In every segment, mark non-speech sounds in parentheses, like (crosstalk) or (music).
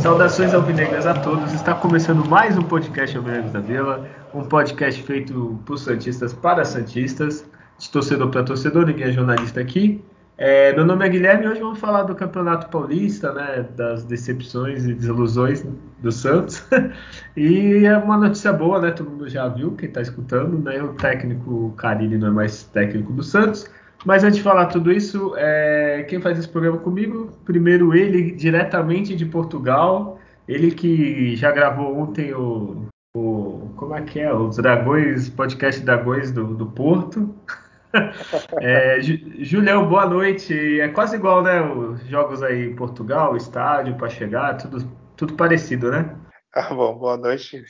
Saudações alvinegras a todos. Está começando mais um podcast Alvinegros da Vila, um podcast feito por santistas para santistas, de torcedor para torcedor, ninguém é jornalista aqui. É, meu nome é Guilherme e hoje vamos falar do Campeonato Paulista, né, das decepções e desilusões do Santos. (laughs) e é uma notícia boa, né, todo mundo já viu, quem está escutando, né, o técnico Carilli não é mais técnico do Santos. Mas antes de falar tudo isso, é, quem faz esse programa comigo? Primeiro ele, diretamente de Portugal, ele que já gravou ontem o, o como é que é? Os Dragões, podcast Dragões do, do Porto. (laughs) (laughs) É, Julião, boa noite. É quase igual, né? Os jogos aí em Portugal, estádio para chegar, tudo, tudo parecido, né? (laughs) Ah, bom, boa noite.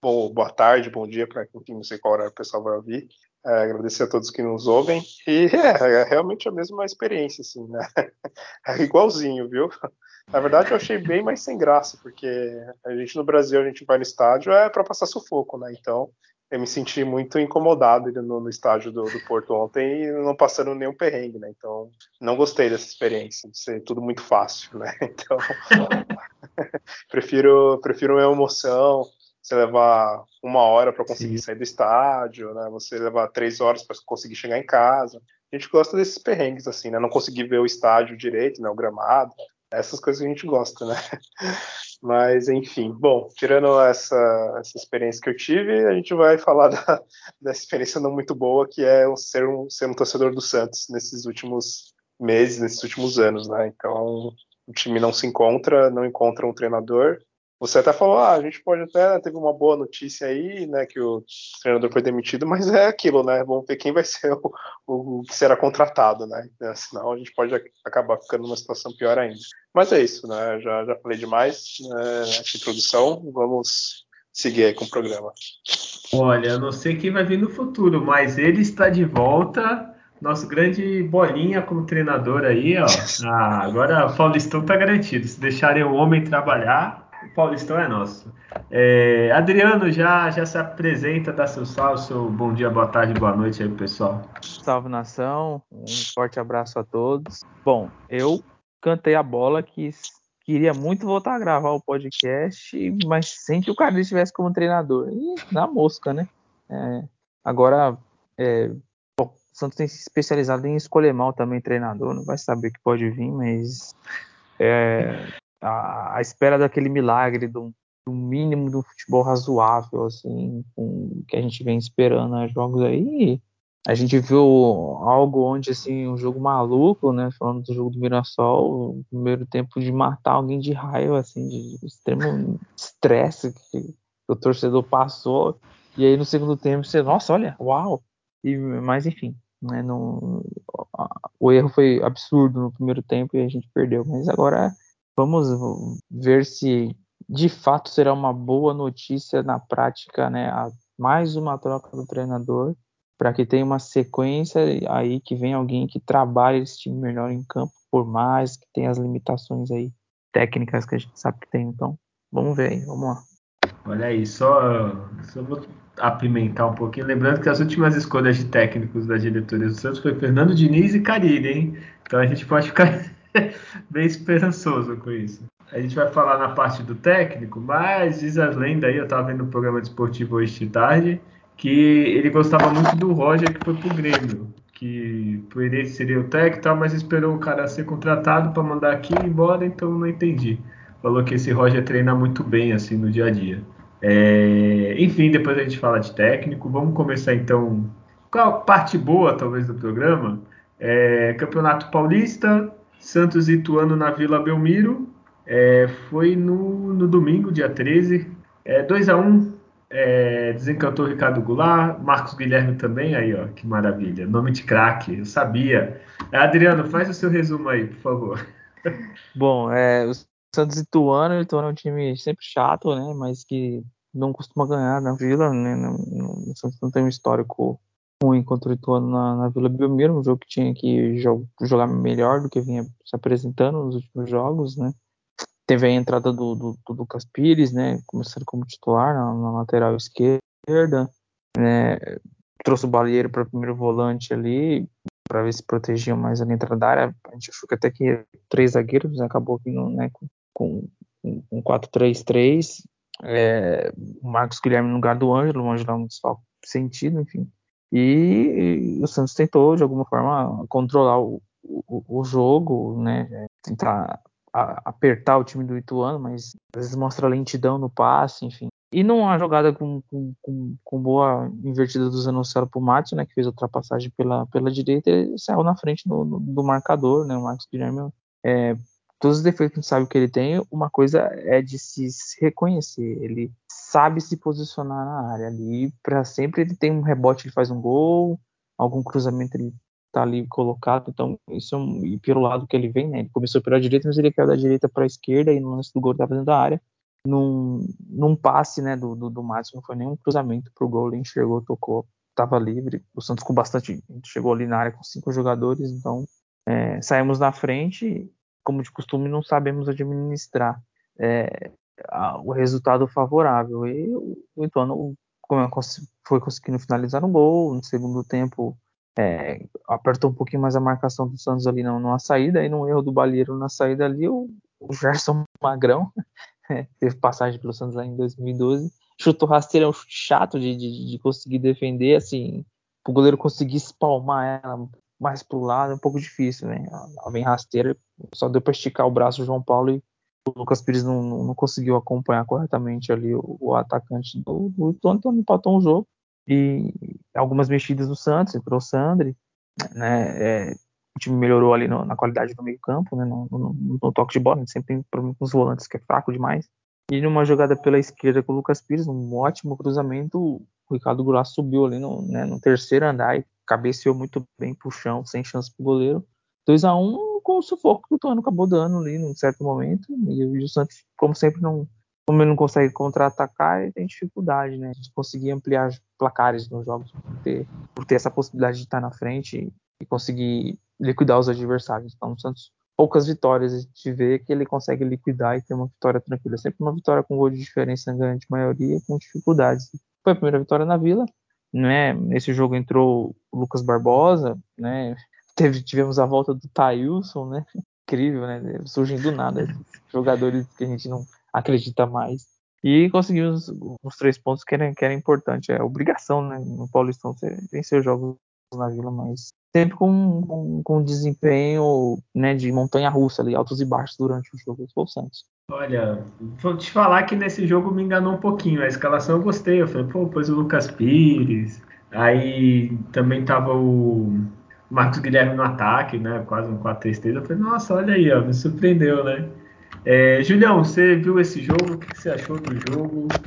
Bom, boa tarde, bom dia para quem não sei qual horário o pessoal vai ouvir. É, agradecer a todos que nos ouvem. E é, é, realmente a mesma experiência, assim, né? (laughs) É igualzinho, viu? Na verdade, eu achei bem mais sem graça, porque a gente no Brasil, a gente vai no estádio é para passar sufoco, né? Então, eu me senti muito incomodado no, no estádio do, do, Porto ontem e não passando nenhum perrengue, né? Então, não gostei dessa experiência, de ser tudo muito fácil, né? (laughs) Então, (laughs) prefiro, prefiro uma emoção, você levar uma hora para conseguir Sim. sair do estádio, né? Você levar três horas para conseguir chegar em casa. A gente gosta desses perrengues, assim, né? Não conseguir ver o estádio direito, né? O gramado. Essas coisas a gente gosta, né? (laughs) Mas, enfim, bom, tirando essa, essa experiência que eu tive, a gente vai falar da, (laughs) dessa experiência não muito boa, que é ser um, ser um torcedor do Santos nesses últimos meses, nesses últimos anos, né? Então, o time não se encontra, não encontra um treinador. Você até falou, ah, a gente pode até teve uma boa notícia aí, né, que o treinador foi demitido, mas é aquilo, né? Vamos ver quem vai ser o, o que será contratado, né? Senão a gente pode acabar ficando numa situação pior ainda. Mas é isso, né? Já, já falei demais né, nessa introdução. Vamos seguir aí com o programa. Olha, não sei quem vai vir no futuro, mas ele está de volta. Nosso grande bolinha como treinador aí, ó. Ah, agora o Paulistão tá garantido. Se deixarem o homem trabalhar, Paulistão é nosso. É, Adriano, já, já se apresenta, dá seu salve, seu bom dia, boa tarde, boa noite aí, pessoal. Salve nação, um forte abraço a todos. Bom, eu cantei a bola que queria muito voltar a gravar o podcast, mas sem que o cara estivesse como treinador. E na mosca, né? É, agora, é, bom, o Santos tem se especializado em escolher mal também treinador, não vai saber o que pode vir, mas é, a, espera daquele milagre, do, do mínimo do futebol razoável, assim, com, que a gente vem esperando nos jogos aí, a gente viu algo onde, assim, um jogo maluco, né? Falando do jogo do Mirassol, o primeiro tempo de matar alguém de raiva, assim, de extremo estresse que o torcedor passou. E aí no segundo tempo você, nossa, olha, uau! E, mas enfim, né? O erro foi absurdo no primeiro tempo e a gente perdeu. Mas agora vamos ver se de fato será uma boa notícia na prática, né? mais uma troca do treinador para que tenha uma sequência aí que venha alguém que trabalhe esse time melhor em campo, por mais que tenha as limitações aí técnicas que a gente sabe que tem. Então, vamos ver aí, vamos lá. Olha aí, só, só vou apimentar um pouquinho, lembrando que as últimas escolhas de técnicos da diretoria do Santos foi Fernando Diniz e Carilli, hein? Então a gente pode ficar (laughs) bem esperançoso com isso. A gente vai falar na parte do técnico, mas diz as lendas aí, eu estava vendo o programa desportivo hoje de tarde, que ele gostava muito do Roger que foi pro Grêmio, que por ele seria o técnico e tal, mas esperou o cara ser contratado para mandar aqui embora, então não entendi. Falou que esse Roger treina muito bem assim no dia a dia. É, enfim, depois a gente fala de técnico. Vamos começar então com a parte boa, talvez, do programa. É, Campeonato Paulista, Santos e Ituano na Vila Belmiro. É, foi no, no domingo, dia 13. É, 2 a 1 é, desencantou Ricardo Goulart, Marcos Guilherme também, aí ó, que maravilha, nome de craque, eu sabia. Adriano, faz o seu resumo aí, por favor. (laughs) Bom, é, o Santos Ituano, o Ituano é um time sempre chato, né, mas que não costuma ganhar na Vila, né, não, não, o Santos não tem um histórico ruim contra o Ituano na, na Vila Belmiro, um jogo que tinha que jogar melhor do que vinha se apresentando nos últimos jogos, né? Teve a entrada do, do, do Lucas Pires, né? Começando como titular na, na lateral esquerda, né? Trouxe o Balieiro para o primeiro volante ali, para ver se protegiam mais a entrada da área. A gente achou que até que três zagueiros, acabou vindo né, com, com, com 4-3-3. É, Marcos Guilherme no lugar do Ângelo, o Ângelo é um sentido, enfim. E, e, o Santos tentou, de alguma forma, controlar o, o, o jogo, né? Tentar a, apertar o time do Ituano, mas às vezes mostra lentidão no passe, enfim. E numa jogada com, com, com, boa invertida do Zanocelo pro Matos, né, que fez a ultrapassagem pela, pela direita, ele saiu na frente do, do, do marcador, né, o Marcos Guilherme, é, todos os defeitos que a gente sabe que ele tem, uma coisa é de se reconhecer, ele sabe se posicionar na área ali, para sempre ele tem um rebote, ele faz um gol, algum cruzamento ele tá ali colocado, então isso é e pelo lado que ele vem, né, ele começou pela direita, mas ele caiu da direita para a esquerda e no lance do gol estava dentro da área, num, num passe né, do, do, do Matos, não foi nenhum cruzamento pro gol, ele enxergou, tocou, estava livre. O Santos com bastante. chegou ali na área com cinco jogadores, então é, saímos na frente. Como de costume, não sabemos administrar é, o resultado favorável. E o Ituano foi conseguindo finalizar no gol. No segundo tempo, é, apertou um pouquinho mais a marcação do Santos ali numa saída. E no erro do Balheiro na saída ali, o, o Gerson (laughs) Magrão teve passagem pelo Santos lá em 2012. Chutou rasteiro é um chute chato de, de, de, conseguir defender, assim, o goleiro conseguir espalmar ela mais pro lado é um pouco difícil, né? Ela vem rasteira, só deu para esticar o braço do João Paulo e o Lucas Pires não, não, conseguiu acompanhar corretamente ali o, o atacante do, do então empatou um jogo. E algumas mexidas do Santos, entrou o Sandri, né? É, o time melhorou ali no, na qualidade do meio campo, né, no, no, no, toque de bola, a gente sempre tem problema com os volantes, que é fraco demais. E numa jogada pela esquerda com o Lucas Pires, um ótimo cruzamento, o Ricardo Goulart subiu ali no, né, no terceiro andar e cabeceou muito bem pro chão, sem chance pro goleiro. 2 a 1 um, com o sufoco que o Tuano acabou dando ali num certo momento, e o Santos, como sempre, não, como ele não consegue contra-atacar, ele tem dificuldade, né, de conseguir ampliar placares nos jogos, por ter, por ter essa possibilidade de estar na frente e conseguir liquidar os adversários. Então, o Santos, poucas vitórias a gente vê que ele consegue liquidar e ter uma vitória tranquila. Sempre uma vitória com gol de diferença na grande maioria, com dificuldades. Foi a primeira vitória na Vila, né? Nesse jogo entrou o Lucas Barbosa, né? Teve, tivemos a volta do Thailson, né? Incrível, né? Surgem do nada jogadores que a gente não acredita mais. E conseguimos os três pontos que era, que era importante. É obrigação, né? No Paulistão vencer os jogos na Vila, mas sempre com, com, com desempenho né, de montanha russa ali, altos e baixos durante o jogo do Santos. Olha, vou te falar que nesse jogo me enganou um pouquinho. A escalação eu gostei. Eu falei, pô, pôs o Lucas Pires. Aí também tava o Marcos Guilherme no ataque, né? Quase um 4-3-3. Eu falei, nossa, olha aí, ó, me surpreendeu, né? É, Julião, você viu esse jogo? O que você achou do jogo?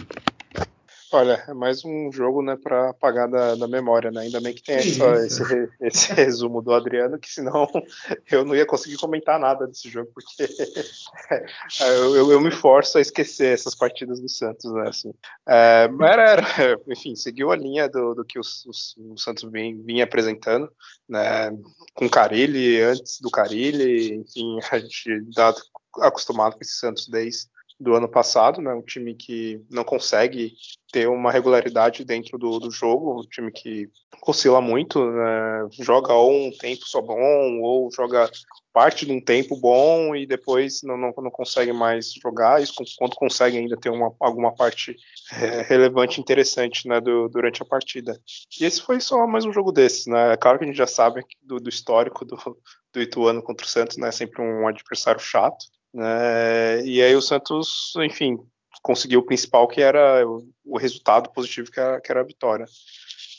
Olha, é mais um jogo, né, para apagar da, da, memória, né? Ainda bem que tem essa, esse, esse, (laughs) resumo do Adriano, que senão (laughs) eu não ia conseguir comentar nada desse jogo, porque (laughs) eu, eu, eu, me forço a esquecer essas partidas do Santos, né? Assim, é, era, era, enfim, seguiu a linha do, do que os, os, o Santos vinha, vinha, apresentando, né? Com Carilli, antes do Carilli, enfim, a gente dá acostumado com esse Santos desde do ano passado, né? Um time que não consegue ter uma regularidade dentro do, do jogo, um time que oscila muito, né? joga ou um tempo só bom, ou joga parte de um tempo bom e depois não, não, não consegue mais jogar, isso quando consegue ainda ter uma, alguma parte é, relevante interessante né, do, durante a partida. E esse foi só mais um jogo desses, né? É claro que a gente já sabe do, do histórico do, do Ituano contra o Santos, né? Sempre um adversário chato. Né? E aí o Santos, enfim, conseguiu o principal que era o resultado positivo que era, que era a vitória.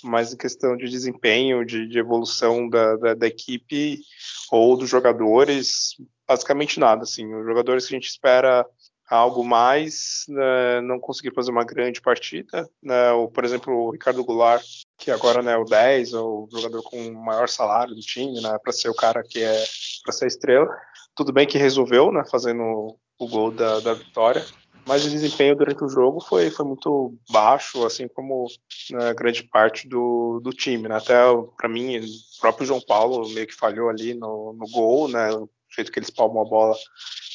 Mas em questão de desempenho, de, de evolução da, da, da, equipe ou dos jogadores, basicamente nada. Assim, os jogadores que a gente espera algo mais né, não conseguiram fazer uma grande partida. Né, ou, por exemplo, o Ricardo Goulart, que agora né, é o 10, ou o jogador com o maior salário do time, né, para ser o cara que é para ser estrela. Tudo bem que resolveu, né, fazendo o gol da, da vitória, mas o desempenho durante o jogo foi, foi muito baixo, assim como né, grande parte do, do time, né? Até para mim, o próprio João Paulo meio que falhou ali no, no gol, né? O jeito que ele espalmou a bola,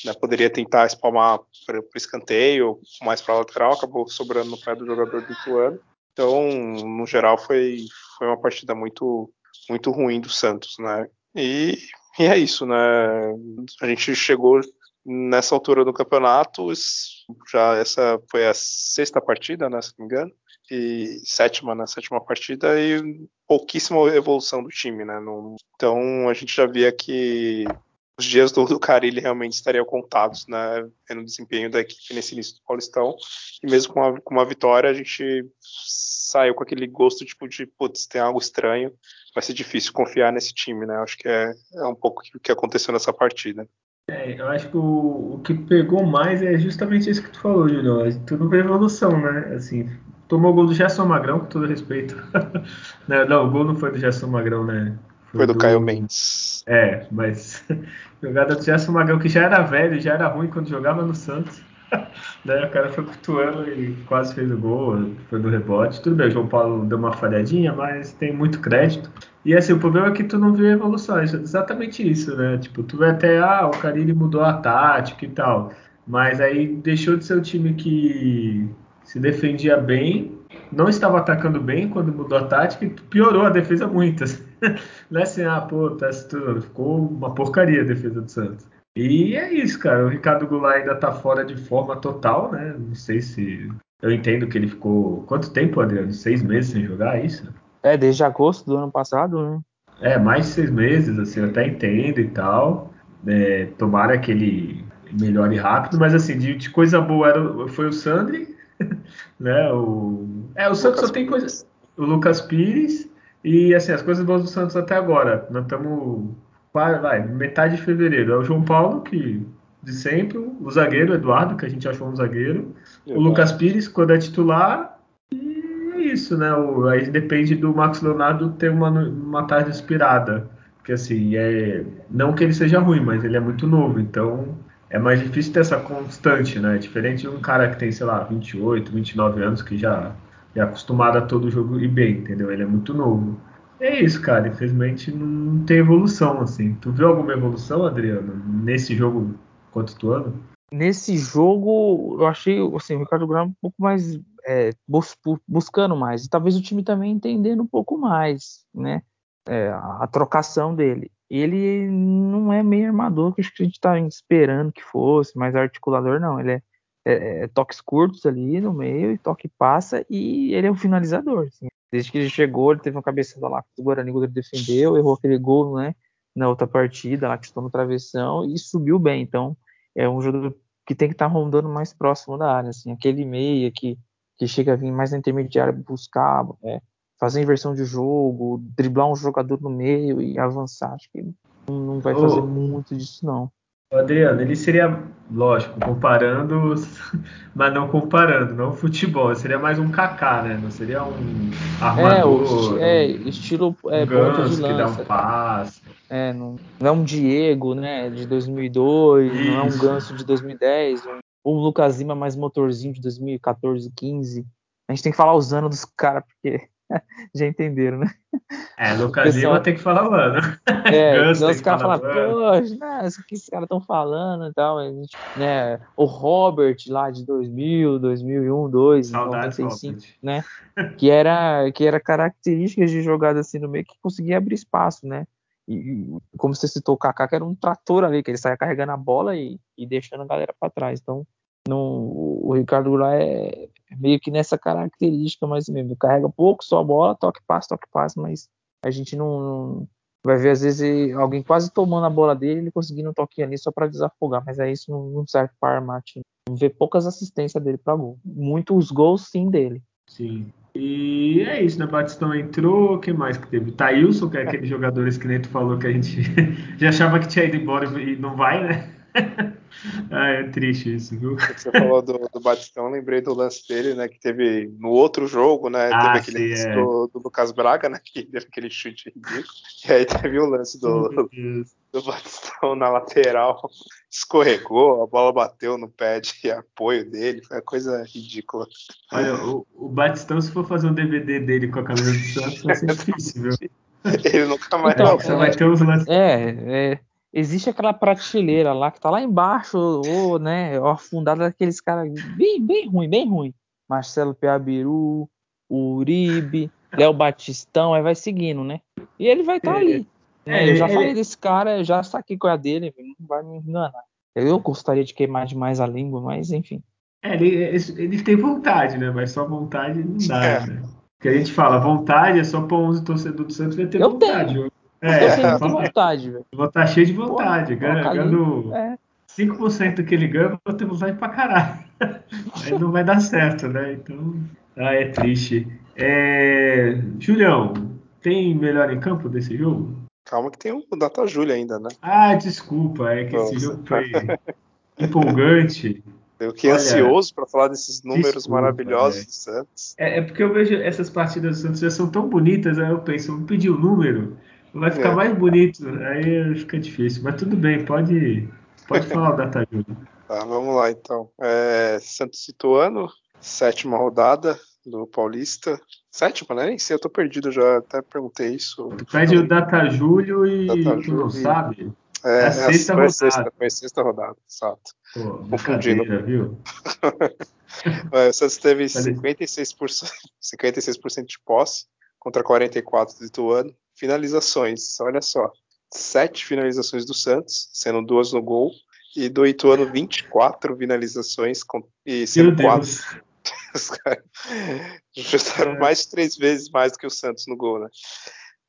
né? Poderia tentar espalmar para o escanteio, mais para lateral, acabou sobrando no pé do jogador do Ituano. Então, no geral, foi, foi uma partida muito, muito ruim do Santos, né? E, e é isso, né? A gente chegou nessa altura do campeonato, já essa foi a sexta partida, né, se não me engano, e sétima né, sétima partida e pouquíssima evolução do time, né? Então a gente já via que os dias do, do Carilli realmente estariam contados, né, no desempenho da equipe nesse início do Paulistão, e mesmo com uma, com uma vitória a gente saiu com aquele gosto tipo de, putz, tem algo estranho, vai ser difícil confiar nesse time, né? Acho que é, é um pouco o que aconteceu nessa partida. É, eu acho que o, o, que pegou mais é justamente isso que tu falou, Julião. Tu não vê evolução, né? Assim, tomou o gol do Gerson Magrão, com todo respeito. (laughs) não, o gol não foi do Gerson Magrão, né? Foi, do, do, Caio Mendes. É, mas (laughs) jogada do Gerson Magrão, que já era velho, já era ruim quando jogava no Santos. (laughs) né? O cara foi cutuando e quase fez o gol, foi no rebote. Tudo bem, o João Paulo deu uma falhadinha, mas tem muito crédito. E assim, o problema é que tu não vê evolução, é exatamente isso, né? Tipo, tu vê até, ah, o Carilli mudou a tática e tal. Mas aí deixou de ser o time que se defendia bem, não estava atacando bem quando mudou a tática e piorou a defesa muitas. (laughs) não é assim, ah, pô, tá, ficou uma porcaria a defesa do Santos. E é isso, cara. O Ricardo Goulart ainda tá fora de forma total, né? Não sei se. Eu entendo que ele ficou. Quanto tempo, Adriano? Seis meses sem jogar, é isso? É, desde agosto do ano passado, né? É, mais de seis meses, assim, eu até entendo e tal. É, tomara que ele melhore rápido, mas assim, de, de coisa boa era, foi o Sandri, (laughs) né? O, é, o Santos Lucas só tem coisa. O Lucas Pires. E assim, as coisas boas do Santos até agora. Nós estamos. Vai, metade de fevereiro. É o João Paulo, que de sempre, o zagueiro, Eduardo, que a gente achou um zagueiro. O Lucas Pires, quando é titular, isso, né? O, aí depende do Max Leonardo ter uma, uma tarde inspirada. Porque assim, é, não que ele seja ruim, mas ele é muito novo, então é mais difícil ter essa constante, né? Diferente de um cara que tem, sei lá, 28, 29 anos, que já é acostumado a todo jogo e bem, entendeu? Ele é muito novo. É isso, cara. Infelizmente não tem evolução, assim. Tu viu alguma evolução, Adriano, nesse jogo quanto tu ano? Nesse jogo, eu achei assim, o Ricardo Graham um pouco mais é, bus buscando mais, e talvez o time também entendendo um pouco mais, né? É, a, trocação dele. Ele não é meio armador que a gente está esperando que fosse, mas articulador não. Ele é, é, é, toques curtos ali no meio e toque passa e ele é um finalizador. Assim. Desde que ele chegou, ele teve uma cabeçada lá que o Guarani ele defendeu, errou aquele gol, né? Na outra partida, lá que estou no travessão e subiu bem. Então, é um jogador que tem que estar tá rondando mais próximo da área, assim, aquele meia que que chega a vir mais na intermediária buscar, é, fazer inversão de jogo, driblar um jogador no meio e avançar. Acho que não vai fazer oh. muito disso, não. Adriano, ele seria, lógico, comparando, (laughs) mas não comparando, não futebol, seria mais um Kaká, né? Não seria um armador. É, é estilo é, um ponta de lança. que dá um passe. É, não, não, é um Diego, né, de 2002, Isso. não é um Ganso de 2010, um o Lucas Lima mais motorzinho de 2014, 15. A gente tem que falar os anos dos caras, porque (laughs) já entenderam, né? É, Lucas pessoal... Lima tem que falar o ano. É, (laughs) os caras falam, poxa, né, o que esses caras estão falando e tal. Gente, né, o Robert lá de 2000, 2001, 2002, Saudades 95, Robert. né? (laughs) Que era, que era características de jogada assim no meio que conseguia abrir espaço, né? E, como você citou o Kaká, que era um trator ali, que ele saia carregando a bola e, e deixando a galera para trás. Então, o Ricardo Goulart é meio que nessa característica mais mesmo. Carrega pouco só a bola, toque passe, toque passe, mas a gente não, não, vai ver às vezes alguém quase tomando a bola dele, ele conseguindo um toquinho ali só para desafogar, mas aí isso não, não serve para armar time. Vê poucas assistências dele para gol. Muitos gols sim dele. Sim. E é isso, né? Batistão entrou, o que mais que teve? Thailson, que é aquele jogador que nem tu falou que a gente (laughs) já achava que tinha ido embora e não vai, né? (laughs) (laughs) ah, é triste isso, viu? Você falou do, do Batistão, lembrei do lance dele, né? Que teve no outro jogo, né? Ah, teve aquele lance é. do, do, Lucas Braga, né? Que teve aquele chute ridículo. E aí teve o lance do, do Batistão na lateral escorregou, a bola bateu no pé de apoio dele, foi uma coisa ridícula. Olha, o, o Batistão, se for fazer um DVD dele com a camisa do Santos, vai ser difícil, viu? (laughs) Ele nunca mais Então, Só vai ter uns lances. É, é, existe aquela prateleira lá que tá lá embaixo, ou, né, afundada daqueles caras bem, bem ruim, bem ruim. Marcelo Peabiru, Uribe, Léo Batistão, aí vai seguindo, né? E ele vai estar tá É, ali. né? é, eu já é. falei desse cara, eu já saquei qual é a dele, não vai me enganar. Eu gostaria de queimar demais a língua, mas enfim. É, ele, ele tem vontade, né? Mas só vontade não dá, É. né? Porque a gente fala, vontade é só pra 11 torcedor do Santos vai ter Eu vontade. tenho. É, eu tenho muita (laughs) vontade, velho. vou estar cheio de vontade. Pô, ganhando É. 5% que ele ganha, eu vou ter vontade pra caralho. (laughs) Aí não vai dar certo, né? Então, ah, é triste. É, Julião, tem melhor em campo desse jogo? Calma que tem o Data Júlia ainda, né? Ah, desculpa, é que esse Nossa. jogo foi empolgante. Eu fiquei Olha, ansioso para falar desses números desculpa, maravilhosos velho. do Santos. É, é porque eu vejo essas partidas do Santos já são tão bonitas, aí eu penso, vou pedir o número, vai ficar É. mais bonito, aí fica difícil. Mas tudo bem, pode, pode falar o data Júlio. Tá, vamos lá então. É, Santos Situano, sétima rodada do Paulista. Sétima, né? Nem sei, eu tô perdido, já até perguntei isso. Pede o data Júlio e Data tu não sabe? É, É a é sexta foi rodada. sexta, foi sexta rodada, exato. Pô, Confundindo. viu? (laughs) É, o Santos teve Cadê? 56%, 56% de posse contra 44% do Ituano. Finalizações, olha só. Sete finalizações do Santos, sendo duas no gol. E do Ituano, 24 finalizações com- e Meu sendo quatro. Os caras chutaram É. (laughs) mais de três vezes mais do que o Santos no gol, né?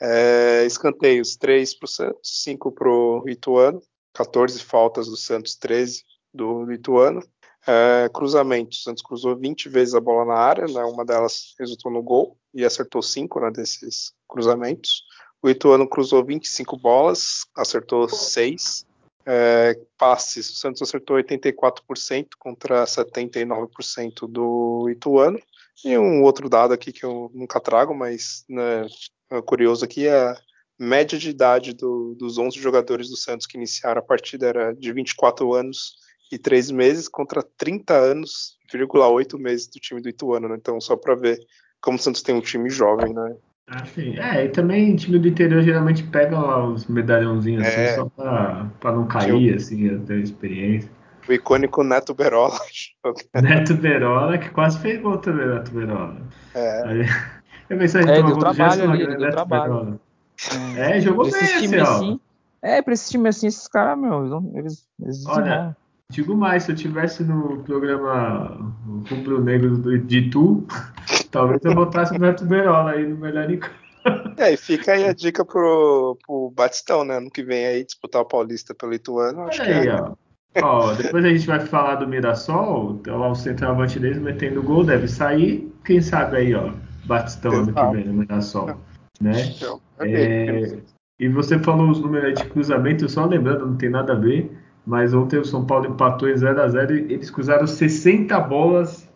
É, escanteios, 3 pro Santos, 5 pro Ituano, 14 faltas do Santos, 13 do Ituano. É, cruzamentos, o Santos cruzou 20 vezes a bola na área, né? uma delas resultou no gol e acertou 5 né, desses cruzamentos. O Ituano cruzou 25 bolas, acertou 6. É, passes, o Santos acertou 84% contra 79% do Ituano. E um outro dado aqui que eu nunca trago, mas né, é curioso aqui, é a média de idade do- dos 11 jogadores do Santos que iniciaram a partida era de 24 anos e 3 meses contra 30 anos, 8 meses do time do Ituano. Né? Então, só para ver como o Santos tem um time jovem, né? Ah, sim. É, e também time do interior geralmente pega lá os medalhãozinhos assim, É. só pra, pra não cair, assim, ter experiência. O icônico Neto Berola. (laughs) Neto Berola, que quase fez gol também, Neto Berola. É, Aí, (laughs) eu pensei, É, então, deu gol do trabalho Gerson ali, Neto trabalho. Berola. É, jogou Pra bem esse, times ó. assim. É, pra esses times assim, esses caras, meu, eles, eles, Olha. Digo mais, se eu tivesse no programa o Rubro Negro do, de Tu, talvez eu botasse o Neto Berola aí no melhor em campo. É, e fica aí a dica pro, pro Batistão, né? Ano que vem aí disputar o Paulista pelo Ituano. Acho Olha que aí, é. ó. Ó, depois a gente vai falar do Mirassol, então lá o centroavante deles metendo gol, deve sair. Quem sabe aí, ó, Batistão ano que vem no Mirassol, né? Então, é bem, É, e você falou os números aí de cruzamento, só lembrando, não tem nada a ver, mas ontem o São Paulo empatou em 0x0 e eles cruzaram 60 bolas a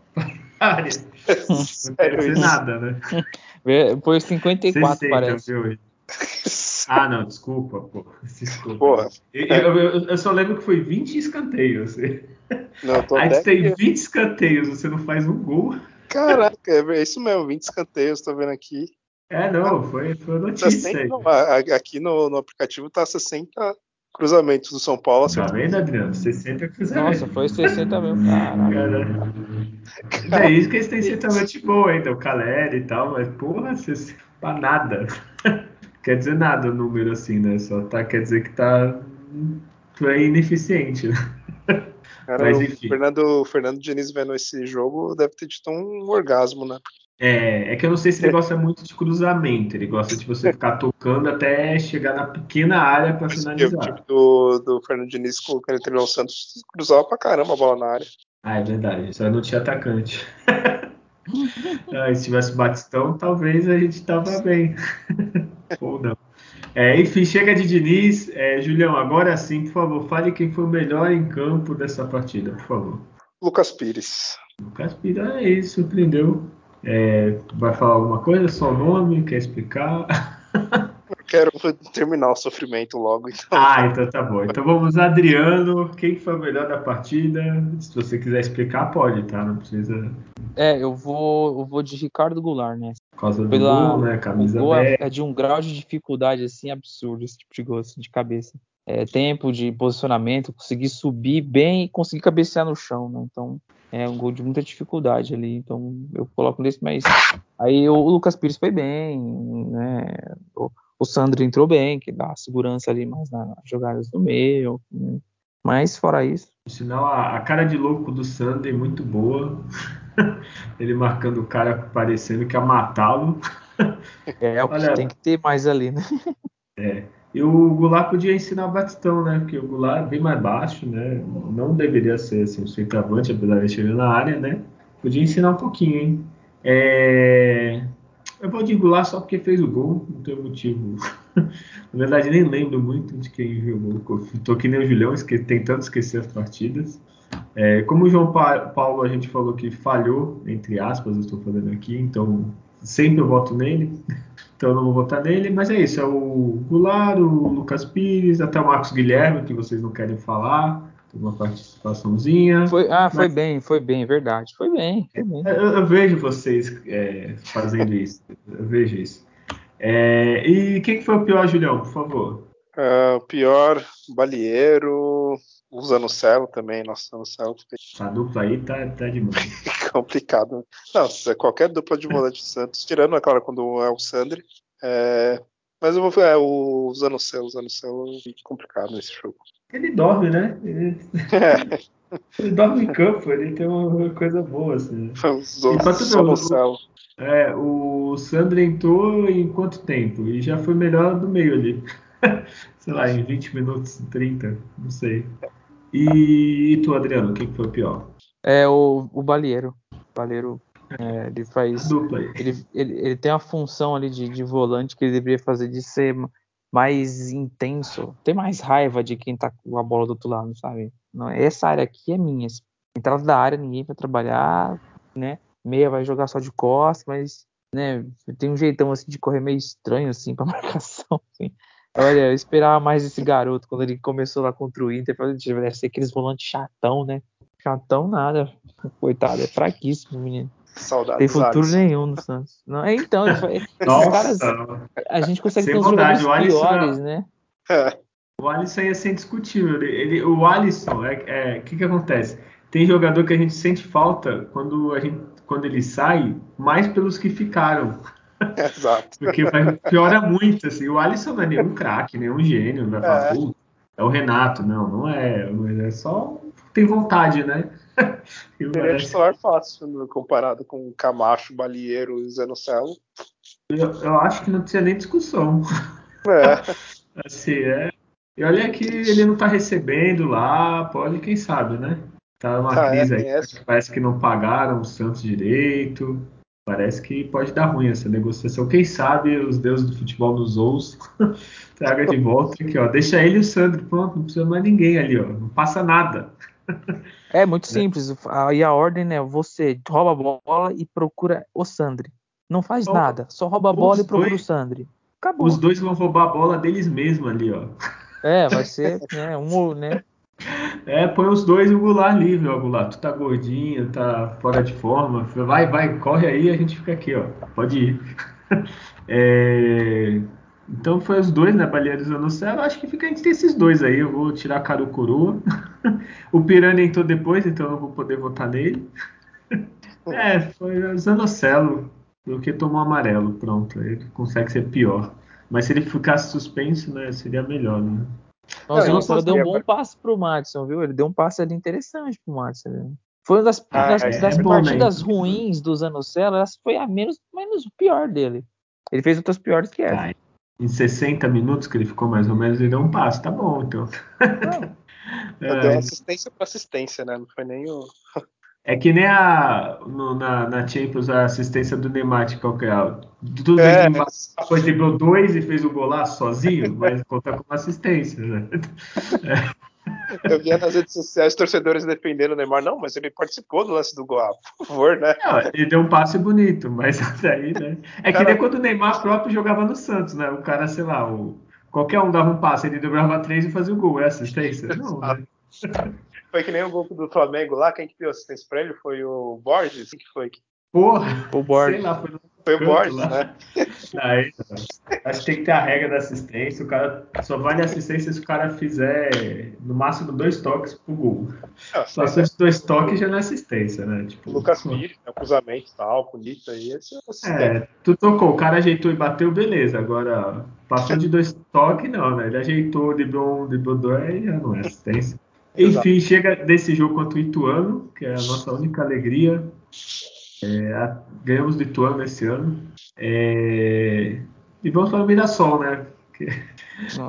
área. Não Sério isso? nada, né? Foi 54, 60, parece. viu? Ah, não, desculpa, pô. Desculpa. Porra. Eu, eu- eu- só lembro que foi 20 escanteios. Não, tô Aí tu tem aqui. 20 escanteios, você não faz um gol. Caraca, é isso mesmo, 20 escanteios, tô vendo aqui. É, não, foi, foi notícia 60, aí. não, a- a- aqui no, no aplicativo tá 60 cruzamentos do São Paulo. Tá acertou. vendo, Adriano? 60 cruzamentos. Nossa, foi 60 mil, caralho. Cara, é isso que eles têm centralmente bom ainda, o Caleri e tal, mas porra, você, pra nada. (laughs) quer dizer nada o número assim, né? Só tá, quer dizer que tá. É ineficiente, né? Cara, Mas o. Fernando, o Fernando Diniz vendo esse jogo deve ter tido um orgasmo, né? É, é que eu não sei se ele gosta muito de cruzamento, ele gosta de você ficar tocando até chegar na pequena área pra Porque o finalizar. time do, do Fernando Diniz, quando ele treinou o Santos, cruzava pra caramba a bola na área. Ah, é verdade, só não tinha atacante. (laughs) Ah, se tivesse Batistão, talvez a gente tava bem. (laughs) Ou não. É, enfim, chega de Diniz. É, Julião, agora sim, por favor, fale quem foi o melhor em campo dessa partida, por favor. Lucas Pires. Lucas Pires, é isso, surpreendeu. É, vai falar alguma coisa? Só o nome? Quer explicar? quero terminar o sofrimento logo. Então. Ah, então tá bom. Então vamos, Adriano. Quem foi o melhor da partida? Se você quiser explicar, pode, tá? Não precisa. É, eu vou, eu vou de Ricardo Goulart, né? Por causa do Pela- gol, né? Camisa o gol é, 10. é de um grau de dificuldade assim absurdo, esse tipo de gol assim, de cabeça. É, tempo de posicionamento, conseguir subir bem e conseguir cabecear no chão, né? Então é um gol de muita dificuldade ali. Então eu coloco nesse, mas aí o, o Lucas Pires foi bem, né? O, o Sandro entrou bem, que dá segurança ali mais nas jogadas do meio. né? Mas fora isso, sinal, a, a cara de louco do Sander é muito boa. (laughs) Ele marcando o cara parecendo que ia matá-lo. é o que Olha- tem que ter mais ali, né? E o Goulart podia ensinar Batistão, né? Porque o Goulart é bem mais baixo, né? Não deveria ser assim, um centroavante, apesar de chegar na área, né? Podia ensinar um pouquinho, hein? É... Eu vou de Goulart só porque fez o gol, não tem motivo. (laughs) Na verdade, nem lembro muito de quem jogou. Tô que nem o Julião, esque... tentando esquecer as partidas. É, como o João Pa- Paulo, a gente falou que falhou, entre aspas, eu estou falando aqui, então sempre eu voto nele. (laughs) Então eu não vou votar nele, mas é isso, é o Goulart, o Lucas Pires, até o Marcos Guilherme, que vocês não querem falar, tem uma participaçãozinha. Foi, ah, foi Mas- bem, foi bem, verdade. Foi bem, foi bem. Eu, eu vejo vocês é, fazendo isso, eu vejo isso. É, e quem que foi o pior, Julião, por favor? Ah, o pior, Balieiro, o Zanocelo também, nossa, Zanocelo A dupla aí tá, tá demais. (laughs) complicado. Não, é qualquer dupla de volante do Santos, tirando, é claro, quando é o Sandri. é, Mas eu vou é, o Zanocelo, o Zanocelo é complicado nesse jogo. Ele dorme, né? Ele, (laughs) ele dorme em campo, ele tem uma coisa boa, assim. né? (laughs) o Zo- E pra tu ver, o- Zanocelo. É, o Sandro entrou em quanto tempo? E já foi melhor do meio ali. sei lá, em 20 minutos, 30, não sei. E, e tu, Adriano, quem que foi o pior? É o, o Balieiro. O Balieiro, é, ele A faz. (laughs) Ele, ele, ele tem uma função ali de, de volante que ele deveria fazer de ser mais intenso, ter mais raiva de quem tá com a bola do outro lado, sabe? Não, essa área aqui é minha. Entrada da área, ninguém vai trabalhar, né? Meia vai jogar só de costas, mas né, tem um jeitão assim de correr meio estranho assim (laughs) pra marcação. Assim. Olha, eu esperava mais esse garoto quando ele começou lá contra o Inter. Falei, "Gente, Deve ser aqueles volantes chatão, né? Chatão nada. Coitado, é fraquíssimo, menino. Saudades. Tem futuro Alisson. nenhum no Santos. Não, é, então, Nossa, caras, a gente consegue Sem ter uns maldade, jogadores o Alisson piores, né? É, o Alisson ia ser indiscutível. Ele, ele- o Alisson, é, é, o que que acontece? Tem jogador que a gente sente falta quando, a gente, quando ele sai, mais pelos que ficaram. (laughs) exato. Porque vai, piora muito, assim. O Alisson não é nenhum craque, nenhum gênio, não falar, É. "Pô, é o Renato. Não, não é. É só tem vontade, né? (laughs) E Seria merece. titular fácil né, comparado com Camacho, Balieiro e Zanocelo. Eu, eu acho que não tinha nem discussão. É, (laughs) Assim, é. E olha que ele não tá recebendo lá, pode, quem sabe, né? Tá uma Ah, é, crise aí, tem essa. parece que não pagaram o Santos direito. Parece que pode dar ruim essa negociação. Quem sabe os deuses do futebol nos ouçam, (laughs) traga de volta aqui, ó. Deixa ele e o Sandro, pronto, não precisa mais ninguém ali, ó. Não passa nada. (laughs) É muito simples. Aí a ordem é você rouba a bola e procura o Sandri. Não faz Ou- nada. Só rouba a bola e procura dois- o Sandri. Acabou. Os dois vão roubar a bola deles mesmos ali, ó. É, vai ser né, um, né? (laughs) É, põe os dois e o Goulart livre, ó, Goulart. Tu tá gordinho, tá fora de forma. Vai, vai, corre aí, a gente fica aqui, ó. Pode ir. (laughs) É, Então foi os dois, né? Balieiro e Zanocelo. Acho que fica entre esses dois aí. Eu vou tirar do coroa. (laughs) O Piranha entrou depois, então eu não vou poder votar nele. É, foi o Zanocelo, porque tomou amarelo. Pronto, ele consegue ser pior. Mas se ele ficasse suspenso, né, seria melhor, né? Nossa, não Gonçalo deu um bom passe pro Madison, viu? Ele deu um passe ali interessante pro Madison. né? Foi uma das, Ah, das, é, das é partidas ruins do Zanocelo, essa foi a menos, menos o pior dele. Ele fez outras piores que essa. Tá, em 60 minutos que ele ficou mais ou menos, ele deu um passo, tá bom, então. (laughs) eu dei É, assistência para assistência, né? Não foi nem o. (laughs) é que nem a, no- na, na Champions a assistência do Neymar de qualquer. Tudo É, bem que o Mbappé depois driblou dois e fez o golaço sozinho, mas conta como assistência, né? (laughs) Eu via nas redes sociais torcedores defendendo o Neymar. Não, mas ele participou do lance do gol, ah, por favor, né? Não, ele deu um passe bonito, mas (laughs) daí, né? É que nem quando o Neymar próprio jogava no Santos, né? O cara, sei lá, o... qualquer um dava um passe, ele dobrava três e fazia o gol. É assistência? Não, né? Foi que nem o gol do Flamengo lá, quem que deu assistência pra ele foi o Borges? Quem que foi? Porra! O Borges. Sei lá, foi Foi o Borges, lá. né? (laughs) Aí, acho que tem que ter a regra da assistência. O cara só vale assistência se o cara fizer no máximo dois toques pro gol. Não, Passou de dois toques já não é assistência, né? Tipo, Lucas Pires, né, o cruzamento e tal, bonito aí, esse é. É, tu tocou, o cara ajeitou e bateu, beleza. Agora, passou de dois toques, não, né? Ele ajeitou, driblou um, driblou dois, já não é assistência. Exato. Enfim, chega desse jogo contra o Ituano, que é a nossa única alegria. É, ganhamos do Ituano esse ano. É, e vamos para o Mirassol, né? Que-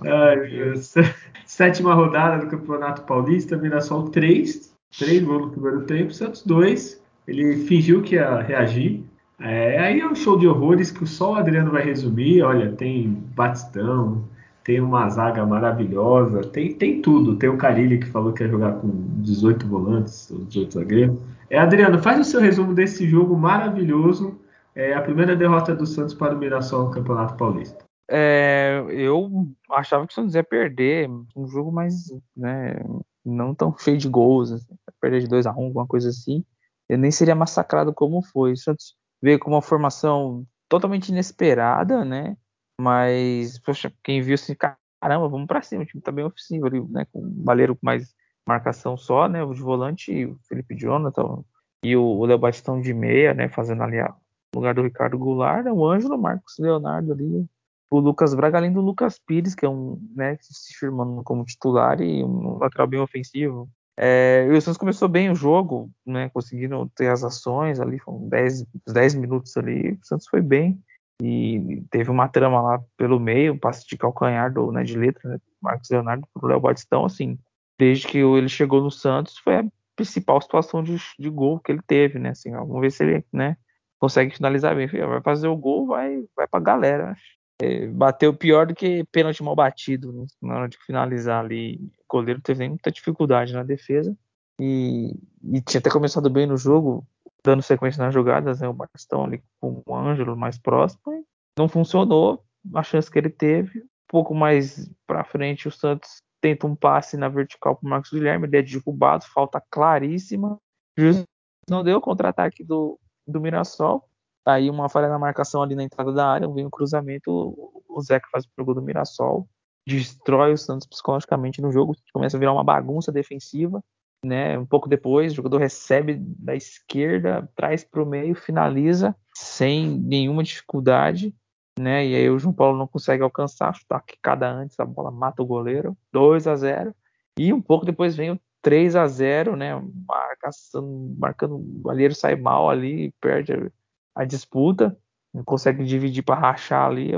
Ai. (laughs) Sétima rodada do Campeonato Paulista, Mirassol 3, 3 gols no primeiro tempo, Santos 2. Ele fingiu que ia reagir. É, aí é um show de horrores que só o Adriano vai resumir. Olha, tem Batistão, tem uma zaga maravilhosa, tem, tem tudo. Tem o Carilli que falou que ia jogar com 18 volantes, ou 18 zagueiros. É, Adriano, faz o seu resumo desse jogo maravilhoso. É a primeira derrota do Santos para o Mirassol no Campeonato Paulista. É, eu achava que o Santos ia perder um jogo mais, né, não tão cheio de gols, assim, perder de 2 a 1 alguma coisa assim. Eu nem seria massacrado como foi. O Santos veio com uma formação totalmente inesperada, né? Mas, poxa, quem viu assim, caramba, vamos pra cima, o time tá bem ofensivo ali, né? Com o Baleiro com mais marcação só, né? O de volante, o Felipe Jonathan e o o Léo Batistão de meia, né? Fazendo ali no lugar do Ricardo Goulart, né, o Ângelo, o Marcos Leonardo ali, o Lucas Braga, além do Lucas Pires, que é um, né, se firmando como titular e um lateral bem ofensivo. É, o Santos começou bem o jogo, né, conseguindo ter as ações ali, foram 10, 10 minutos ali, o Santos foi bem e teve uma trama lá pelo meio, um passe de calcanhar do, né, de letra, né, Marcos Leonardo pro Léo Batistão, assim, desde que ele chegou no Santos, foi a principal situação de, de gol que ele teve, né, assim, vamos ver se ele, né, consegue finalizar bem, vai fazer o gol, vai, vai pra galera, é, bateu pior do que pênalti mal batido né, na hora de finalizar ali. O goleiro teve muita dificuldade na defesa e, e tinha até começado bem no jogo, dando sequência nas jogadas, né? O Bastão ali com o Ângelo mais próximo, não funcionou a chance que ele teve. Um pouco mais pra frente, o Santos tenta um passe na vertical pro Marcos Guilherme, ele é derrubado, falta claríssima. O juiz não deu o contra-ataque do, do Mirassol. Aí uma falha na marcação ali na entrada da área, vem um cruzamento, o- o Zeca faz o gol do Mirassol, destrói o Santos psicologicamente no jogo, começa a virar uma bagunça defensiva, né? Um pouco depois, o jogador recebe da esquerda, traz para o meio, finaliza sem nenhuma dificuldade, né? E aí o João Paulo não consegue alcançar, chutar quicada antes, a bola mata o goleiro, 2 a 0 E um pouco depois vem o 3 a 0 né? Marcação, marcando, o goleiro sai mal ali, perde a- a disputa, não consegue dividir para rachar ali,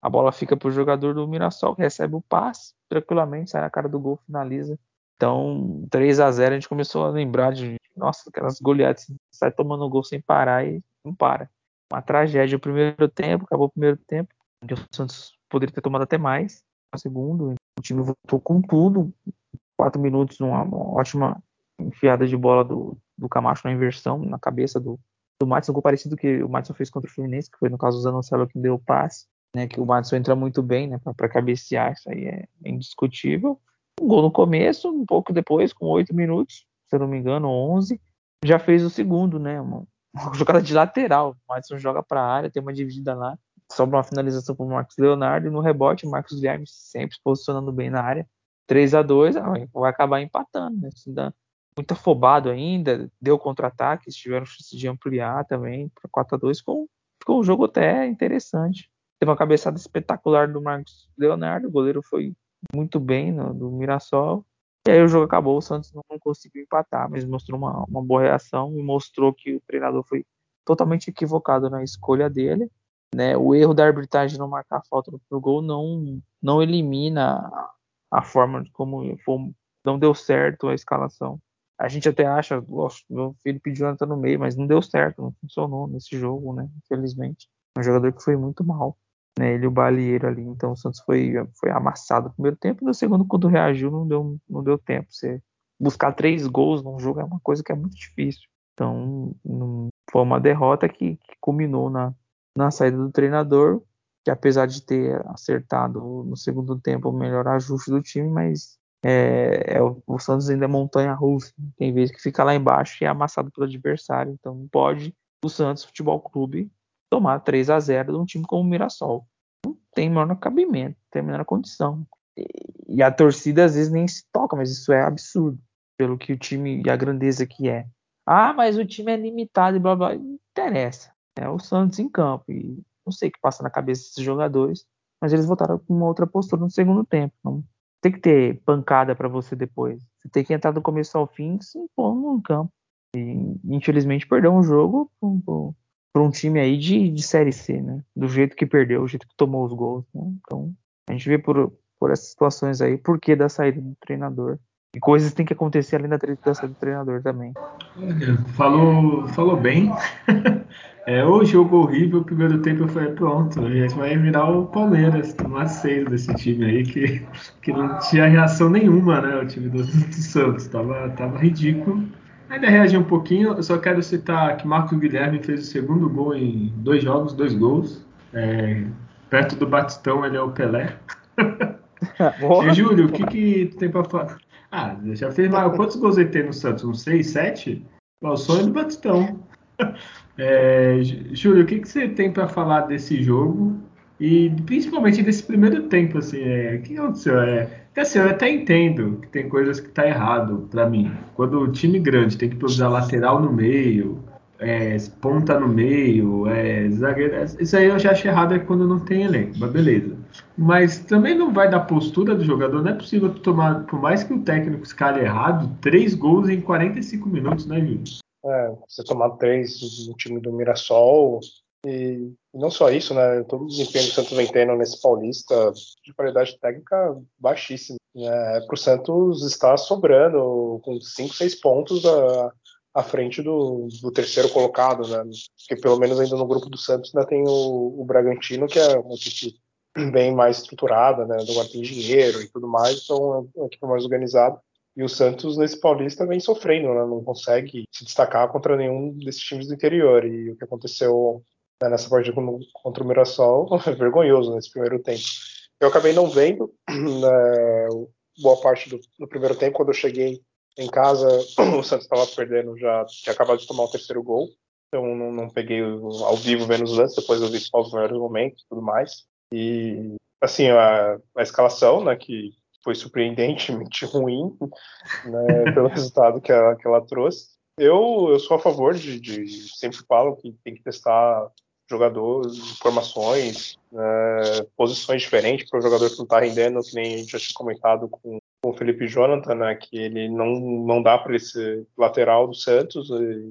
a bola fica para o jogador do Mirassol, que recebe o passe tranquilamente, sai na cara do gol, finaliza. Então, 3 a 0 a gente começou a lembrar de, nossa, aquelas goleadas, sai tomando gol sem parar e não para. Uma tragédia o primeiro tempo, acabou o primeiro tempo, onde o Santos poderia ter tomado até mais, o segundo, o time voltou com tudo, quatro minutos, uma, ótima enfiada de bola do, do Camacho na inversão, na cabeça do, do Matos, um gol parecido que o Matos fez contra o Fluminense, que foi no caso o Zanocelo que deu o passe, né, que o Matos entra muito bem, né, para cabecear, isso aí é indiscutível. Um gol no começo, um pouco depois, com oito minutos, se eu não me engano, 11, já fez o segundo, né, uma, (laughs) uma jogada de lateral, o Matos joga para a área, tem uma dividida lá, sobra uma finalização para o Marcos Leonardo, e no rebote, o Marcos Guilherme sempre se posicionando bem na área, 3 a 2 ah, vai acabar empatando, né, isso dá muito afobado ainda, deu contra-ataques, tiveram chance de ampliar também para 4 a 2 ficou, ficou um jogo até interessante. Teve uma cabeçada espetacular do Marcos Leonardo, o goleiro foi muito bem no, do Mirassol. E aí o jogo acabou, o Santos não conseguiu empatar, mas mostrou uma, uma boa reação e mostrou que o treinador foi totalmente equivocado na escolha dele. Né? O erro da arbitragem não marcar falta no gol não, não elimina a, forma como foi, não deu certo a escalação a gente até acha, o Felipe Jonathan no meio, mas não deu certo, não funcionou nesse jogo, né? Infelizmente. Um jogador que foi muito mal. Né, ele e o Balieiro ali. Então o Santos foi, foi amassado no primeiro tempo, e no segundo, quando reagiu, não deu, não deu tempo. Você buscar três gols num jogo é uma coisa que é muito difícil. Então não, foi uma derrota que, que culminou na, na saída do treinador, que apesar de ter acertado no segundo tempo o melhor ajuste do time, mas é, é, o Santos ainda é montanha russa. Tem vezes que fica lá embaixo e é amassado pelo adversário. Então não pode o Santos Futebol Clube tomar 3 a 0 de um time como o Mirassol. Não tem menor cabimento, não tem menor condição. E, a torcida às vezes nem se toca, mas isso é absurdo. Pelo que o time e a grandeza que é. Ah, mas o time é limitado e blá blá. Não interessa. É o Santos em campo. E não sei o que passa na cabeça desses jogadores, mas eles voltaram com uma outra postura no segundo tempo. Não tem que ter pancada para você depois. Você tem que entrar do começo ao fim se impondo no campo. E infelizmente perdeu um jogo para um time aí de, de Série C, né? Do jeito que perdeu, do jeito que tomou os gols. Né? Então a gente vê por, por essas situações aí, por que da saída do treinador. E coisas têm que acontecer além da saída do treinador também. Falou, falou bem. (laughs) É, o jogo horrível, o primeiro tempo eu falei, pronto, a gente vai virar o Palmeiras, tomar seis desse time aí, que, que não tinha reação nenhuma, né? O time do, do Santos, tava, tava ridículo. Ainda reagi um pouquinho, eu só quero citar que Marcos Guilherme fez o segundo gol em dois jogos, dois gols. É, perto do Batistão, ele é o Pelé. (laughs) e Júlio, o que, que tu tem pra falar? Ah, já fez mais. Quantos gols ele tem no Santos? Uns seis, sete? O sonho do Batistão. (laughs) É, Júlio, o que, que você tem para falar desse jogo e principalmente desse primeiro tempo? Assim, é, o que aconteceu? É, assim, eu até entendo que tem coisas que tá errado para mim. Quando o time grande tem que usar lateral no meio, é, ponta no meio, é, zagueiro, isso aí eu já acho errado é quando não tem elenco, mas beleza. Mas também não vai da postura do jogador, não é possível tomar, por mais que o técnico escale errado, três gols em 45 minutos, né, Júlio? É, você tomar três no time do Mirassol. E não só isso, né? Todo o desempenho do Santos vem tendo nesse Paulista de qualidade técnica baixíssima. Né? Para o Santos estar sobrando com cinco, seis pontos a, à frente do, do, terceiro colocado, né? Porque pelo menos ainda no grupo do Santos ainda tem o, o Bragantino, que é uma equipe bem mais estruturada, né? Agora tem dinheiro e tudo mais, então é uma equipe mais organizada. E o Santos, nesse Paulista, vem sofrendo, né? não consegue se destacar contra nenhum desses times do interior. E o que aconteceu né, nessa partida contra o Mirassol (laughs) é vergonhoso nesse primeiro tempo. Eu acabei não vendo (clears throat) né, boa parte do, do, primeiro tempo. Quando eu cheguei em casa, (clears throat) o Santos estava perdendo, já tinha acabado de tomar o terceiro gol. Então não, não peguei ao vivo vendo os lances, depois eu vi só os melhores momentos e tudo mais. E assim, a, a escalação, né, que foi surpreendentemente (laughs) ruim, né, pelo resultado que ela, que ela trouxe. Eu, eu sou a favor de, de sempre falo que tem que testar jogadores, formações, né, posições diferentes para o jogador que não está rendendo, que nem a gente já tinha comentado com, com o Felipe Jonathan, né, que ele não, não dá para esse lateral do Santos,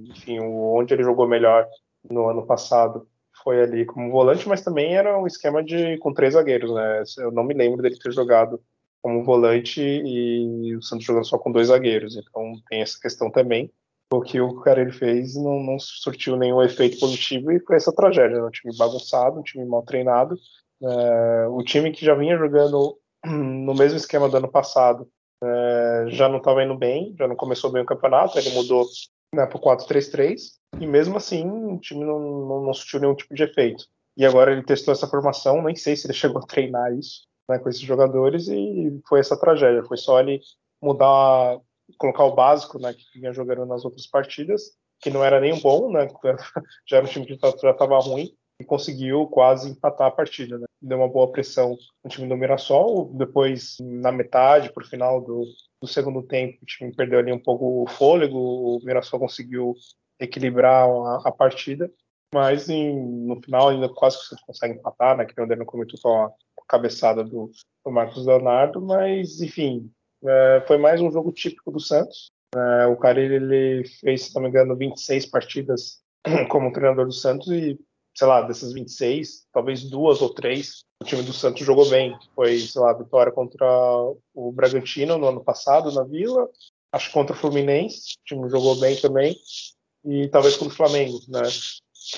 enfim, onde ele jogou melhor no ano passado foi ali como volante, mas também era um esquema de com três zagueiros, né? Eu não me lembro dele ter jogado como volante e o Santos jogando só com dois zagueiros. Então tem essa questão também. O que o cara ele fez não, não surtiu nenhum efeito positivo e foi essa tragédia. Né? Um time bagunçado, um time mal treinado. É, o time que já vinha jogando (clears throat) no mesmo esquema do ano passado é, já não estava indo bem, já não começou bem o campeonato, ele mudou né, para o 4-3-3 e mesmo assim o time não, não, não surtiu nenhum tipo de efeito. E agora ele testou essa formação, nem sei se ele (laughs) chegou a treinar isso, né, com esses jogadores e foi essa tragédia. Foi só ele mudar, colocar o básico né, que vinha jogando nas outras partidas, que não era nem bom, né, (laughs) já era um time que já estava ruim, e conseguiu quase empatar a partida. Né. Deu uma boa pressão no time do Mirassol. Depois, na metade, o final do, do segundo tempo, o time perdeu ali um pouco o fôlego, o Mirassol conseguiu equilibrar a, a partida mas em, no final ainda quase que você consegue empatar, né? Que o Daniel comentou com a, cabeçada do, do, Marcos Leonardo, mas enfim, é, foi mais um jogo típico do Santos. É, o cara ele fez, se não me engano, 26 partidas (clears throat) como treinador do Santos e, sei lá, dessas 26, talvez duas ou três, o time do Santos jogou bem. Foi, sei lá, vitória contra o Bragantino no ano passado na Vila, acho que contra o Fluminense, o time jogou bem também, e talvez contra o Flamengo, né?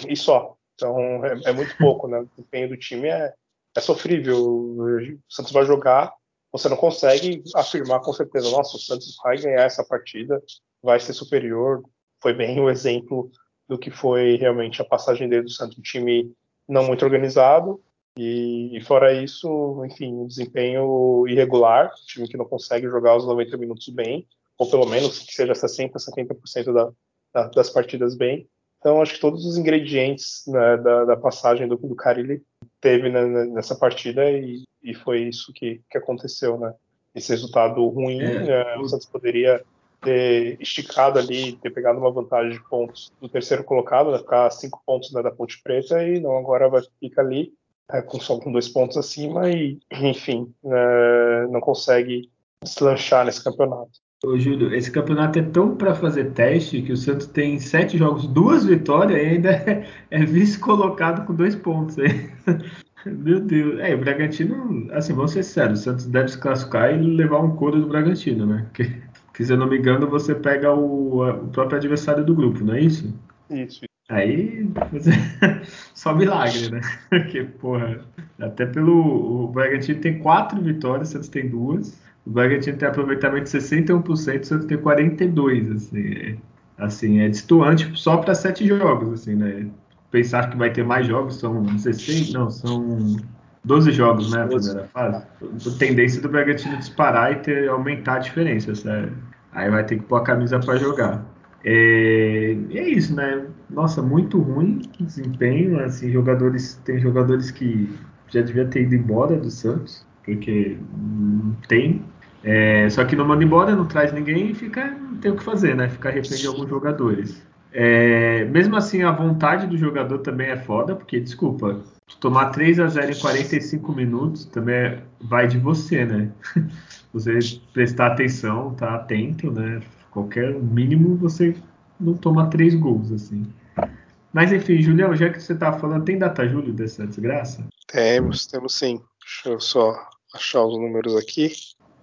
E só. Então é, é muito pouco, né? O desempenho do time é, é sofrível. O Santos vai jogar, você não consegue afirmar com certeza, nossa, o Santos vai ganhar essa partida, vai ser superior. Foi bem o exemplo do que foi realmente a passagem dele do Santos, um time não muito organizado, e, fora isso, enfim, um desempenho irregular, um time que não consegue jogar os 90 minutos bem, ou pelo menos que seja 60%, 70% da, da, das partidas bem. Então, acho que todos os ingredientes né, da, da, passagem do, do Carilli teve né, nessa partida e, e, foi isso que, que aconteceu, né? Esse resultado ruim, é, né, o Santos poderia ter esticado ali, ter pegado uma vantagem de pontos do terceiro colocado, né, ficar cinco pontos né, da Ponte Preta e não agora vai ficar ali é, com só com dois pontos acima e, enfim, é, não consegue deslanchar nesse campeonato. Ô, Júlio, esse campeonato é tão para fazer teste que o Santos tem sete jogos, duas vitórias e ainda é, (laughs) é vice-colocado com dois pontos. Meu Deus. É, o Bragantino, assim, vamos ser sérios, o Santos deve se classificar e levar um couro do Bragantino, né? Porque, (laughs) porque se eu não me engano, você pega o, o próprio adversário do grupo, não é isso? Isso. Aí, (laughs) só milagre, né? (laughs) Porque, porra, até pelo. O Bragantino tem quatro vitórias, o Santos tem duas. O Bragantino tem aproveitamento de 61%, o Santos tem 42%. Assim, é, assim, é distoante só para sete jogos, assim, né? Pensar que vai ter mais jogos, são 16, não, são 12 jogos, né? A primeira fase. A tendência do Bragantino disparar e ter, aumentar a diferença, sério. Aí vai ter que pôr a camisa para jogar. É, é isso, né? Nossa, muito ruim desempenho. Assim, jogadores, tem jogadores que já devia ter ido embora do Santos, porque não tem é, só que não manda embora, não traz ninguém e fica, não tem o que fazer, né? Ficar refém de alguns jogadores. É, mesmo assim, a vontade do jogador também é foda, porque, desculpa, tomar 3 a 0 em 45 minutos também é, vai de você, né? (laughs) Você prestar atenção, tá atento, né? Qualquer mínimo você não toma três gols, assim. Mas enfim, Julião, já que você tá falando, tem data julho dessa desgraça? Temos, temos sim. Deixa eu só achar os números aqui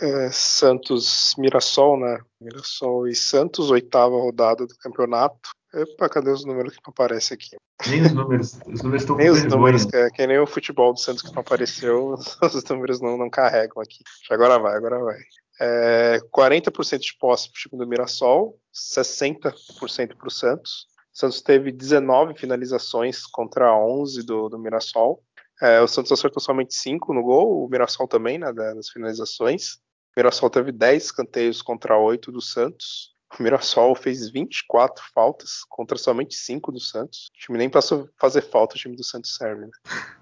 é, Santos Mirassol, né? Mirassol e Santos, oitava rodada do campeonato. Epa, cadê os números que não aparecem aqui? Nem os números, os números estão (laughs) Nem os vergonha. números, que, é, que nem o futebol do Santos que não apareceu, (laughs) os números não, não carregam aqui. Agora vai, agora vai. É, 40% de posse para o time do Mirassol, 60% para o Santos. O Santos teve 19 finalizações contra 11 do, do Mirassol. É, o Santos acertou somente 5 no gol, o Mirassol também, né, das finalizações. O Mirassol teve 10 canteiros contra 8 do Santos. O Mirassol fez 24 faltas contra somente 5 do Santos. O time nem passou fazer falta, o time do Santos serve, né?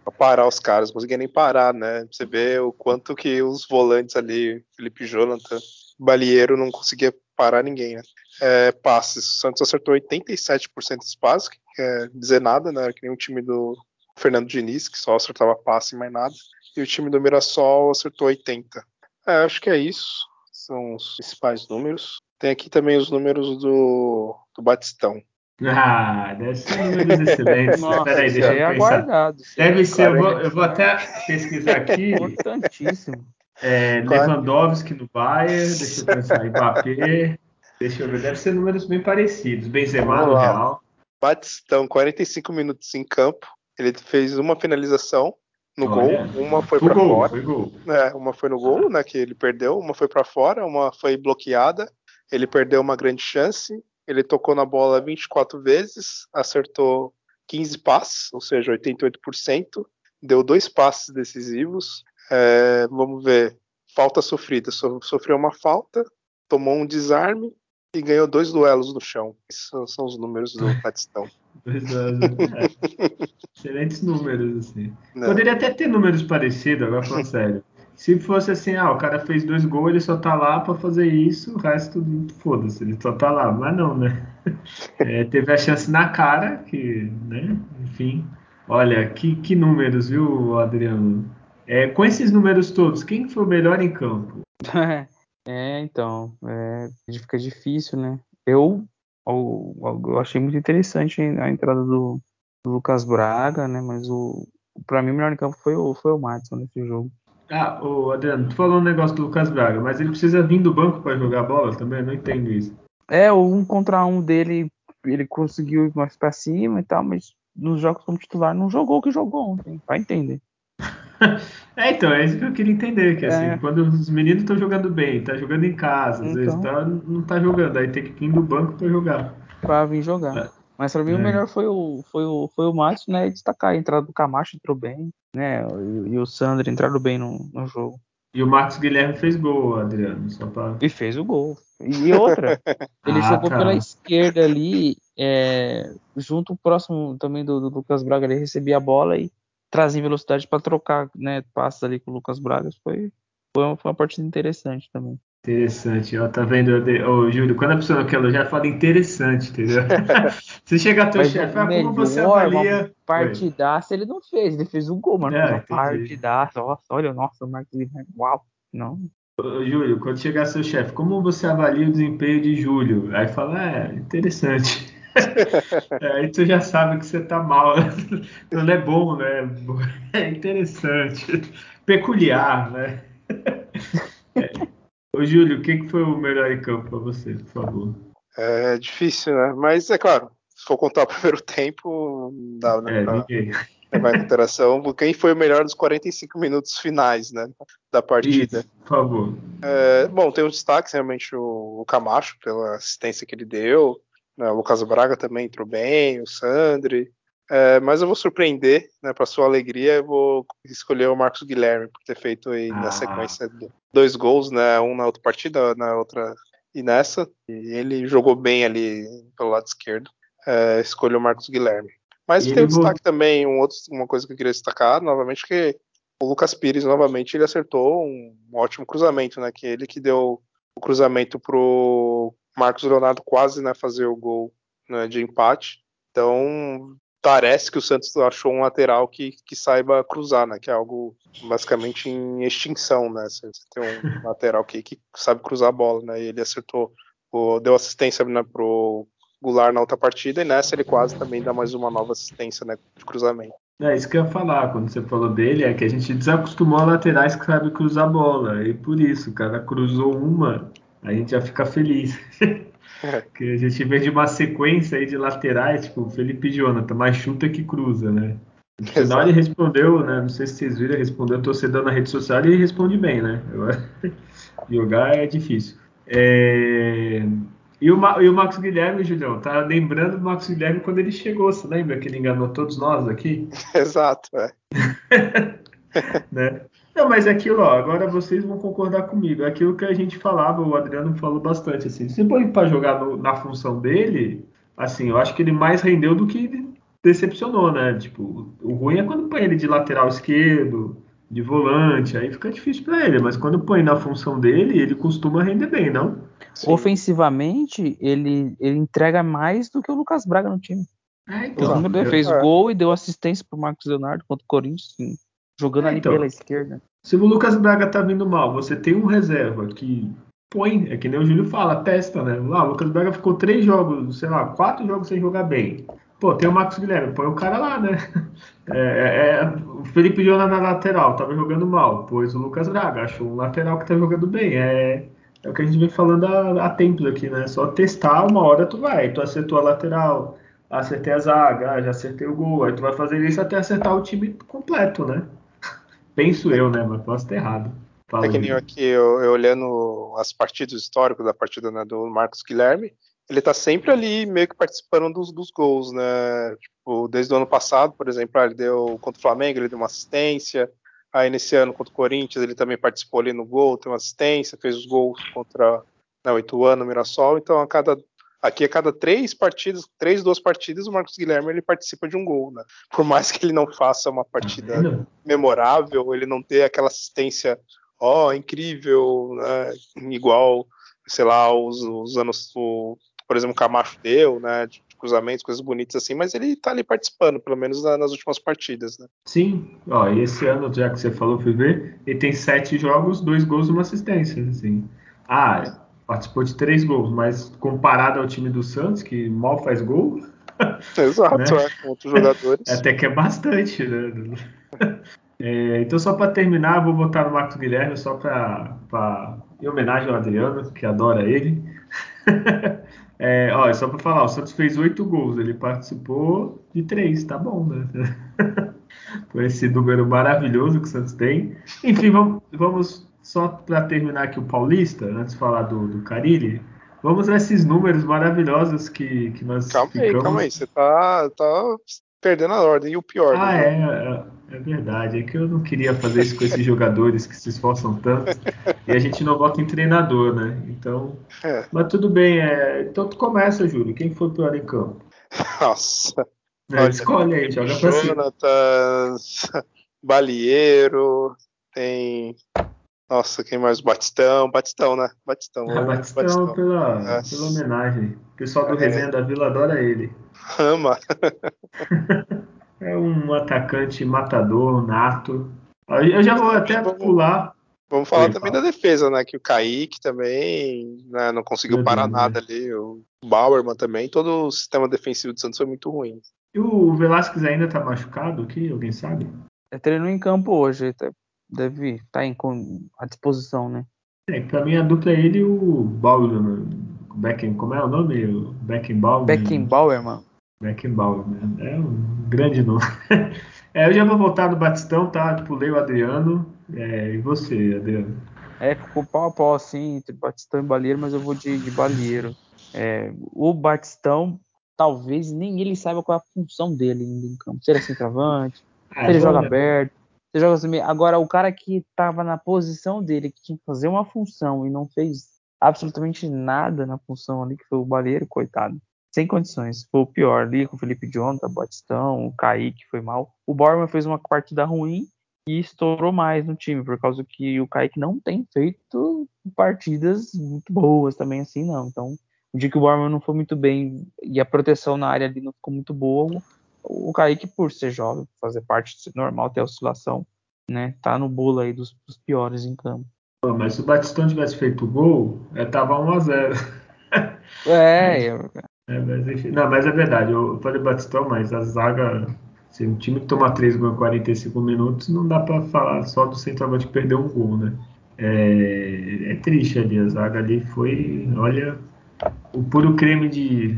Pra parar os caras, não conseguia nem parar, né? Você vê o quanto que os volantes ali, Felipe Jonathan, Balieiro, não conseguia parar ninguém, né? É, passes. O Santos acertou 87% dos passes, que quer dizer nada, né? Que nem o time do Fernando Diniz, que só acertava passe e mais nada. E o time do Mirassol acertou 80. É, acho que é isso. São os principais números. Tem aqui também os números do, do Batistão. Ah, deve ser números excelentes. Nossa, Peraí, deixa eu é pensar. Aguardado, deve ser, eu vou, eu vou, até pesquisar aqui. Importantíssimo. É, Lewandowski no Bayern, deixa eu pensar, Mbappé. Deixa eu ver, deve ser números bem parecidos. Benzema no Real. Batistão, 45 minutos em campo. Ele fez uma finalização no Olha, gol, uma foi para fora. Foi gol. É, uma foi no gol, né, que ele perdeu, uma foi para fora, uma foi bloqueada. Ele perdeu uma grande chance. Ele tocou na bola 24 vezes, acertou 15 passes, ou seja, 88%. Deu dois passes decisivos. É, vamos ver, falta sofrida. Sofreu uma falta, tomou um desarme e ganhou dois duelos no chão. Esses são os números do (laughs) Batistão. é. Excelentes números, assim. Não. Poderia até ter números parecidos, agora falando (laughs) sério. Se fosse assim, ah, o cara fez dois gols, ele só tá lá para fazer isso, o resto, foda-se, ele só tá lá. Mas não, né? (laughs) É, teve a chance na cara, que, né? Enfim. Olha, que, que números, viu, Adriano? É, com esses números todos, quem foi o melhor em campo? É, então, é, fica difícil, né? Eu, eu, eu achei muito interessante a entrada do, do Lucas Braga, né? Mas o, para mim o melhor em campo foi o, foi o Madison nesse jogo. Ah, o Adriano, tu falou um negócio do Lucas Braga, mas ele precisa vir do banco para jogar bola também? não entendo isso. É, o um contra um dele, ele conseguiu ir mais para cima e tal, mas nos jogos como titular não jogou o que jogou ontem, vai entender. (laughs) É, então, é isso que eu queria entender, que assim, É. quando os meninos estão jogando bem, tá jogando em casa, às vezes Então. tá, não tá jogando, aí tem que vir do banco pra jogar. pra vir jogar. É. Mas pra mim o É. melhor foi o, foi o, foi o Márcio, né? Destacar a entrada do Camacho entrou bem, né? E, e o Sandro entraram bem no, no jogo. E o Marcos Guilherme fez gol, Adriano, só pra... E fez o gol. E outra, (laughs) ele Ah, jogou tá. pela esquerda ali, é, junto próximo também do, do Lucas Braga, ele recebia a bola e trazia velocidade para trocar, né? Passos ali com o Lucas Braga. Foi, foi, uma, foi uma partida interessante também. Interessante, ó, tá vendo, ô, Júlio, quando a pessoa não quer elogiar, fala interessante, entendeu? (laughs) Você chega a teu Mas chefe, como você avalia... Partidaça ele não fez, ele fez um gol, mano. É, partidaça. Nossa, olha, nossa, o Marcos Guilherme, uau. Não, Ô, Júlio, quando chegar seu chefe, como você avalia o desempenho de Júlio? Aí fala, é, interessante. (laughs) É, aí tu já sabe que você tá mal. (laughs) Não é bom, né? (laughs) É interessante. Peculiar, né? É. Ô, Júlio, o que que foi o melhor em campo pra você, por favor? É difícil, né? Mas é claro, se for contar o primeiro tempo, não dá, né? É, pra ninguém. levar em consideração quem foi o melhor dos 45 minutos finais, né? Da partida. Isso, por favor. É, bom, tem um destaque realmente o, o Camacho pela assistência que ele deu. Né, o Lucas Braga também entrou bem, o Sandri. É, mas eu vou surpreender, né, para sua alegria, eu vou escolher o Marcos Guilherme por ter feito aí Ah. na sequência do- dois gols, né, um na outra partida, na outra e nessa. E ele jogou bem ali pelo lado esquerdo. É, escolheu o Marcos Guilherme. Mas E tem um destaque também, um outro, uma coisa que eu queria destacar, novamente, que o Lucas Pires, novamente, ele acertou um ótimo cruzamento, né? Que ele que deu o cruzamento pro Marcos Leonardo quase né, fazer o gol né, de empate. Então, parece que o Santos achou um lateral que, que saiba cruzar, né? Que é algo basicamente em extinção, né? Você tem um (laughs) lateral que, que sabe cruzar a bola, né? E ele acertou, o- deu assistência né, pro Goulart na outra partida e nessa ele quase também dá mais uma nova assistência né, de cruzamento. É isso que eu ia falar quando você falou dele, é que a gente desacostumou a laterais que sabem cruzar a bola. E por isso, o cara cruzou uma, a gente já fica feliz. (laughs) Porque a gente vê de uma sequência aí de laterais, tipo, Felipe Jonathan, mais chuta que cruza, né? No final ele respondeu, né? Não sei se vocês viram, respondeu torcedor na rede social e ele responde bem, né? Eu- (laughs) Jogar é difícil. É, E, o Ma- e o Marcos Guilherme, Julião, tá lembrando do Marcos Guilherme quando ele chegou, você lembra que ele enganou todos nós aqui? (laughs) Exato, é. né? Não, mas é aquilo, ó, agora vocês vão concordar comigo. É aquilo que a gente falava, o Adriano falou bastante, assim. Se põe para jogar no- na função dele, assim, eu acho que ele mais rendeu do que decepcionou, né? Tipo, o ruim é quando põe ele de lateral esquerdo, de volante, aí fica difícil para ele. Mas quando põe na função dele, ele costuma render bem, não? Sim. Ofensivamente, ele, ele entrega mais do que o Lucas Braga no time. É, O então, eu- fez é. gol e deu assistência pro Marcos Leonardo contra o Corinthians, sim, jogando É, ali então. pela esquerda. Se o Lucas Braga tá vindo mal, você tem um reserva que põe, é que nem o Júlio fala, testa, né? Lá, o Lucas Braga ficou três jogos, sei lá, quatro jogos sem jogar bem. Pô, tem o Marcos Guilherme, põe o cara lá, né? (laughs) É, é, é, o Felipe Jona na lateral, tava jogando mal, pôs o Lucas Braga, achou um lateral que tá jogando bem. É, é o que a gente vem falando há, há tempos aqui, né? Só testar, uma hora tu vai. Tu acertou a lateral, acertei a zaga, ah, já acertei o gol. Aí tu vai fazer isso até acertar o time completo, né? Penso eu, né? Mas posso estar errado. Fala, É que nem aqui, eu, eu olhando as partidas históricas da partida né, do Marcos Guilherme, ele tá sempre ali meio que participando dos, dos gols, né? Tipo, desde o ano passado, por exemplo, ah, ele deu contra o Flamengo, ele deu uma assistência. Aí nesse ano contra o Corinthians, ele também participou ali no gol, tem uma assistência, fez os gols contra né, o Ituano, o Mirassol. Então, a cada aqui a cada três partidas, três, duas partidas, o Marcos Guilherme ele participa de um gol, né? Por mais que ele não faça uma partida memorável, ele não ter aquela assistência, ó, incrível, né, igual, sei lá, os, os anos, o, por exemplo, o Camacho deu, né, de, de cruzamentos, coisas bonitas assim, mas ele tá ali participando, pelo menos na- nas últimas partidas, né. Sim, ó, e esse ano, já que você falou, fui ver, ele tem sete jogos, dois gols e uma assistência, assim. Ah, participou de três gols, mas comparado ao time do Santos, que mal faz gol, (laughs) Exato, Né? é, com outros jogadores. até que é bastante, né? (laughs) É, então, só para terminar, eu vou votar no Marcos Guilherme, só para em homenagem ao Adriano, que adora ele. (laughs) É, ó, só para falar, o Santos fez oito gols, ele participou de três, tá bom, né? por esse número maravilhoso que o Santos tem. Enfim, vamos, vamos só para terminar aqui o Paulista, antes de falar do, do Carilli, vamos nesses números maravilhosos que, que nós calma ficamos... aí, calma aí, você tá, tá perdendo a ordem, e o pior. Ah, é, é, é, verdade, é que eu não queria fazer isso com esses (laughs) jogadores que se esforçam tanto, e a gente não vota em treinador, né, então... É. Mas tudo bem, é... então tu começa, Júlio, quem foi o pior em campo? (laughs) Nossa... É, escolhe aí, joga pra cima. Jonathan, Balieiro, tem nossa, quem mais? Batistão, Batistão, né? Batistão. Ah, Batistão, Batistão. Pela, pela homenagem. O pessoal do é. Resenha da Vila adora ele. Ama. (laughs) é um atacante matador, nato. Eu já vou até vamos, pular. Vamos falar Oi, também fala. da defesa, né? Que o Kaique também né, não conseguiu Meu parar Deus, nada né? ali. O Bauerman também. Todo o sistema defensivo do Santos foi muito ruim. E o Velasquez ainda tá machucado aqui? Alguém sabe? É treino em campo hoje, tá deve estar tá em, à disposição, né? É, pra mim a dupla é ele e o Bauer, Becken, como é o nome? Beckenbauer. Beckenbauer, mano. Beckenbauer, né? É um grande nome. (laughs) é, eu já vou voltar no Batistão, tá? Pulei o Adriano. É, e você, Adriano? É, ficou pau a pau assim, entre Batistão e Balieiro, mas eu vou de, de Balieiro. É, o Batistão, talvez nem ele saiba qual é a função dele em campo. Se ele é centroavante, ah, (laughs) se ele joga aberto você joga assim, agora, o cara que estava na posição dele, que tinha que fazer uma função e não fez absolutamente nada na função ali, que foi o Baleiro, coitado. Sem condições. Foi o pior ali com o Felipe Jonathan, Batistão, o Kaique foi mal. O Borman fez uma partida ruim e estourou mais no time, por causa que o Kaique não tem feito partidas muito boas também assim, não. Então, o dia que o Borman não foi muito bem e a proteção na área ali não ficou muito boa, o Kaique, por ser jovem, fazer parte normal, ter oscilação, né? Tá no bolo aí dos, dos piores em campo. Pô, mas se o Batistão tivesse feito o gol, é, tava 1x0. É, eu... (laughs) é mas enfim, não, mas é verdade, eu falei Batistão, mas a zaga, se um time que toma 3 gols em 45 minutos, não dá para falar só do centroavante que perdeu um gol, né? É, é, triste ali, a zaga ali foi, olha, o puro creme de,